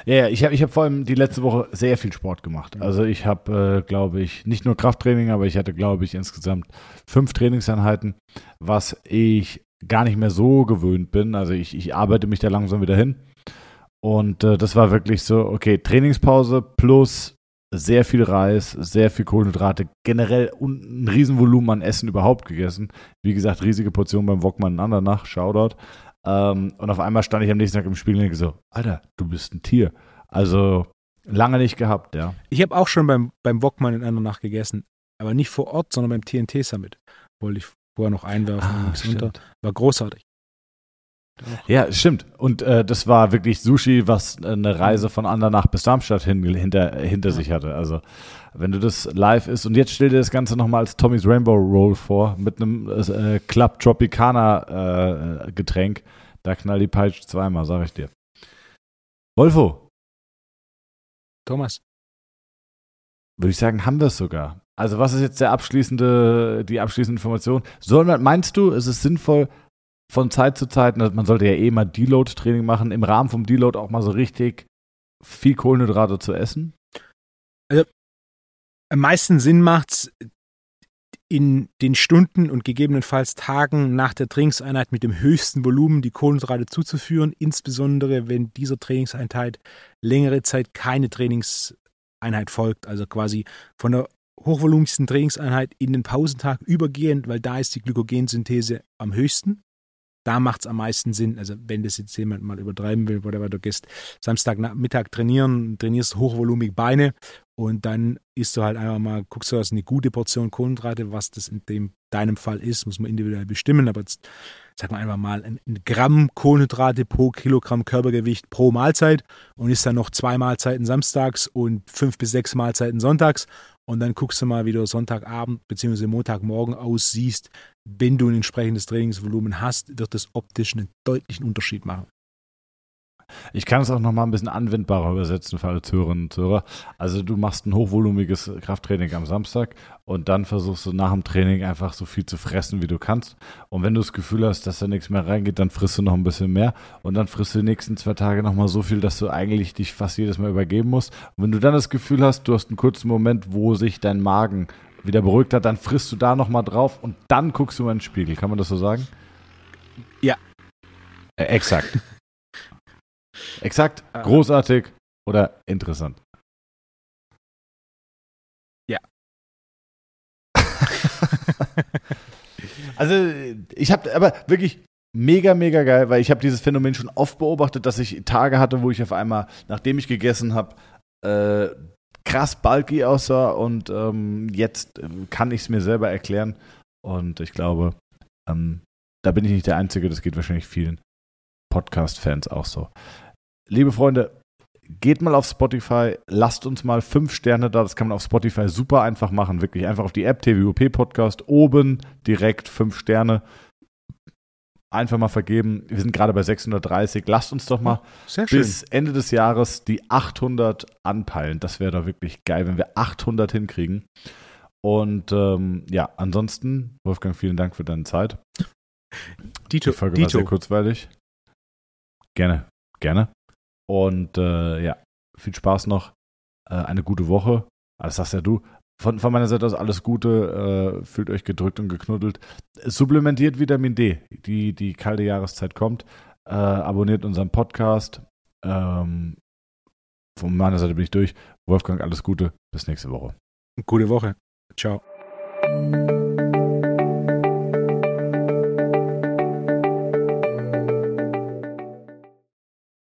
Ja, ich habe ich hab vor allem die letzte Woche sehr viel Sport gemacht. Also ich habe, äh, glaube ich, nicht nur Krafttraining, aber ich hatte, glaube ich, insgesamt fünf Trainingseinheiten, was ich gar nicht mehr so gewöhnt bin. Also ich, ich arbeite mich da langsam wieder hin. Und äh, das war wirklich so, okay, Trainingspause plus sehr viel Reis, sehr viel Kohlenhydrate, generell ein Riesenvolumen an Essen überhaupt gegessen. Wie gesagt, riesige Portion beim Wokmann in Andernach, Shoutout. Ähm, und auf einmal stand ich am nächsten Tag im Spiegel und denke so, Alter, du bist ein Tier. Also lange nicht gehabt, ja. Ich habe auch schon beim, beim Wokmann in Andernach gegessen, aber nicht vor Ort, sondern beim TNT Summit. Wollte ich vorher noch einwerfen. Ah. War großartig. Ja, stimmt. Und äh, das war wirklich Sushi, was äh, eine Reise von Andernach bis Darmstadt hin, hinter, hinter Ja. sich hatte. Also, wenn du das live isst und jetzt stell dir das Ganze nochmal als Tommy's Rainbow Roll vor, mit einem äh, Club Tropicana äh, Getränk, da knallt die Peitsche zweimal, sag ich dir. Wolfo, Thomas, würde ich sagen, haben wir es sogar. Also, was ist jetzt der abschließende, die abschließende Information? Soll man, meinst du, ist es sinnvoll, von Zeit zu Zeit, also man sollte ja eh mal Deload-Training machen, im Rahmen vom Deload auch mal so richtig viel Kohlenhydrate zu essen? am meisten Sinn macht's in den Stunden und gegebenenfalls Tagen nach der Trainingseinheit mit dem höchsten Volumen die Kohlenhydrate zuzuführen, insbesondere wenn dieser Trainingseinheit längere Zeit keine Trainingseinheit folgt, also quasi von der hochvolumigen Trainingseinheit in den Pausentag übergehend, weil da ist die Glykogensynthese am höchsten. Da macht es am meisten Sinn, also wenn das jetzt jemand mal übertreiben will, whatever, du gehst Samstag Mittag trainieren, trainierst hochvolumig Beine Und dann isst du halt einfach mal, guckst du, was eine gute Portion Kohlenhydrate, was das in dem, deinem Fall ist, muss man individuell bestimmen. Aber jetzt, sag mal einfach mal, ein, ein Gramm Kohlenhydrate pro Kilogramm Körpergewicht pro Mahlzeit und isst dann noch zwei Mahlzeiten samstags und fünf bis sechs Mahlzeiten sonntags. Und dann guckst du mal, wie du Sonntagabend bzw. Montagmorgen aussiehst. Wenn du ein entsprechendes Trainingsvolumen hast, wird das optisch einen deutlichen Unterschied machen. Ich kann es auch nochmal ein bisschen anwendbarer übersetzen für alle Zuhörerinnen und Zuhörer. Also du machst ein hochvolumiges Krafttraining am Samstag und dann versuchst du nach dem Training einfach so viel zu fressen, wie du kannst. Und wenn du das Gefühl hast, dass da nichts mehr reingeht, dann frisst du noch ein bisschen mehr und dann frisst du die nächsten zwei Tage nochmal so viel, dass du eigentlich dich fast jedes Mal übergeben musst. Und wenn du dann das Gefühl hast, du hast einen kurzen Moment, wo sich dein Magen wieder beruhigt hat, dann frisst du da nochmal drauf und dann guckst du mal in den Spiegel. Kann man das so sagen? Ja. Äh, exakt. Exakt, großartig oder interessant. Ja. also ich habe aber wirklich mega, mega geil, weil ich habe dieses Phänomen schon oft beobachtet, dass ich Tage hatte, wo ich auf einmal, nachdem ich gegessen habe, äh, krass bulky aussah und ähm, jetzt kann ich es mir selber erklären und ich glaube, ähm, da bin ich nicht der Einzige, das geht wahrscheinlich vielen Podcast-Fans auch so. Liebe Freunde, geht mal auf Spotify, lasst uns mal fünf Sterne da. Das kann man auf Spotify super einfach machen. Wirklich einfach auf die App TWUP Podcast oben direkt fünf Sterne. Einfach mal vergeben. Wir sind gerade bei 630. Lasst uns doch mal Sehr bis Ende des Jahres die 800 anpeilen. Das wäre doch wirklich geil, wenn wir 800 hinkriegen. Und ähm, ja, ansonsten, Wolfgang, vielen Dank für deine Zeit. Dito, Die Folge war Dito. sehr kurzweilig. Gerne, gerne. Und äh, ja, viel Spaß noch. Äh, eine gute Woche. Das sagst ja du. Von, von meiner Seite aus alles Gute. Äh, fühlt euch gedrückt und geknuddelt. Supplementiert Vitamin D. Die, die kalte Jahreszeit kommt. Äh, abonniert unseren Podcast. Ähm, von meiner Seite bin ich durch. Wolfgang, alles Gute. Bis nächste Woche. Gute Woche. Ciao.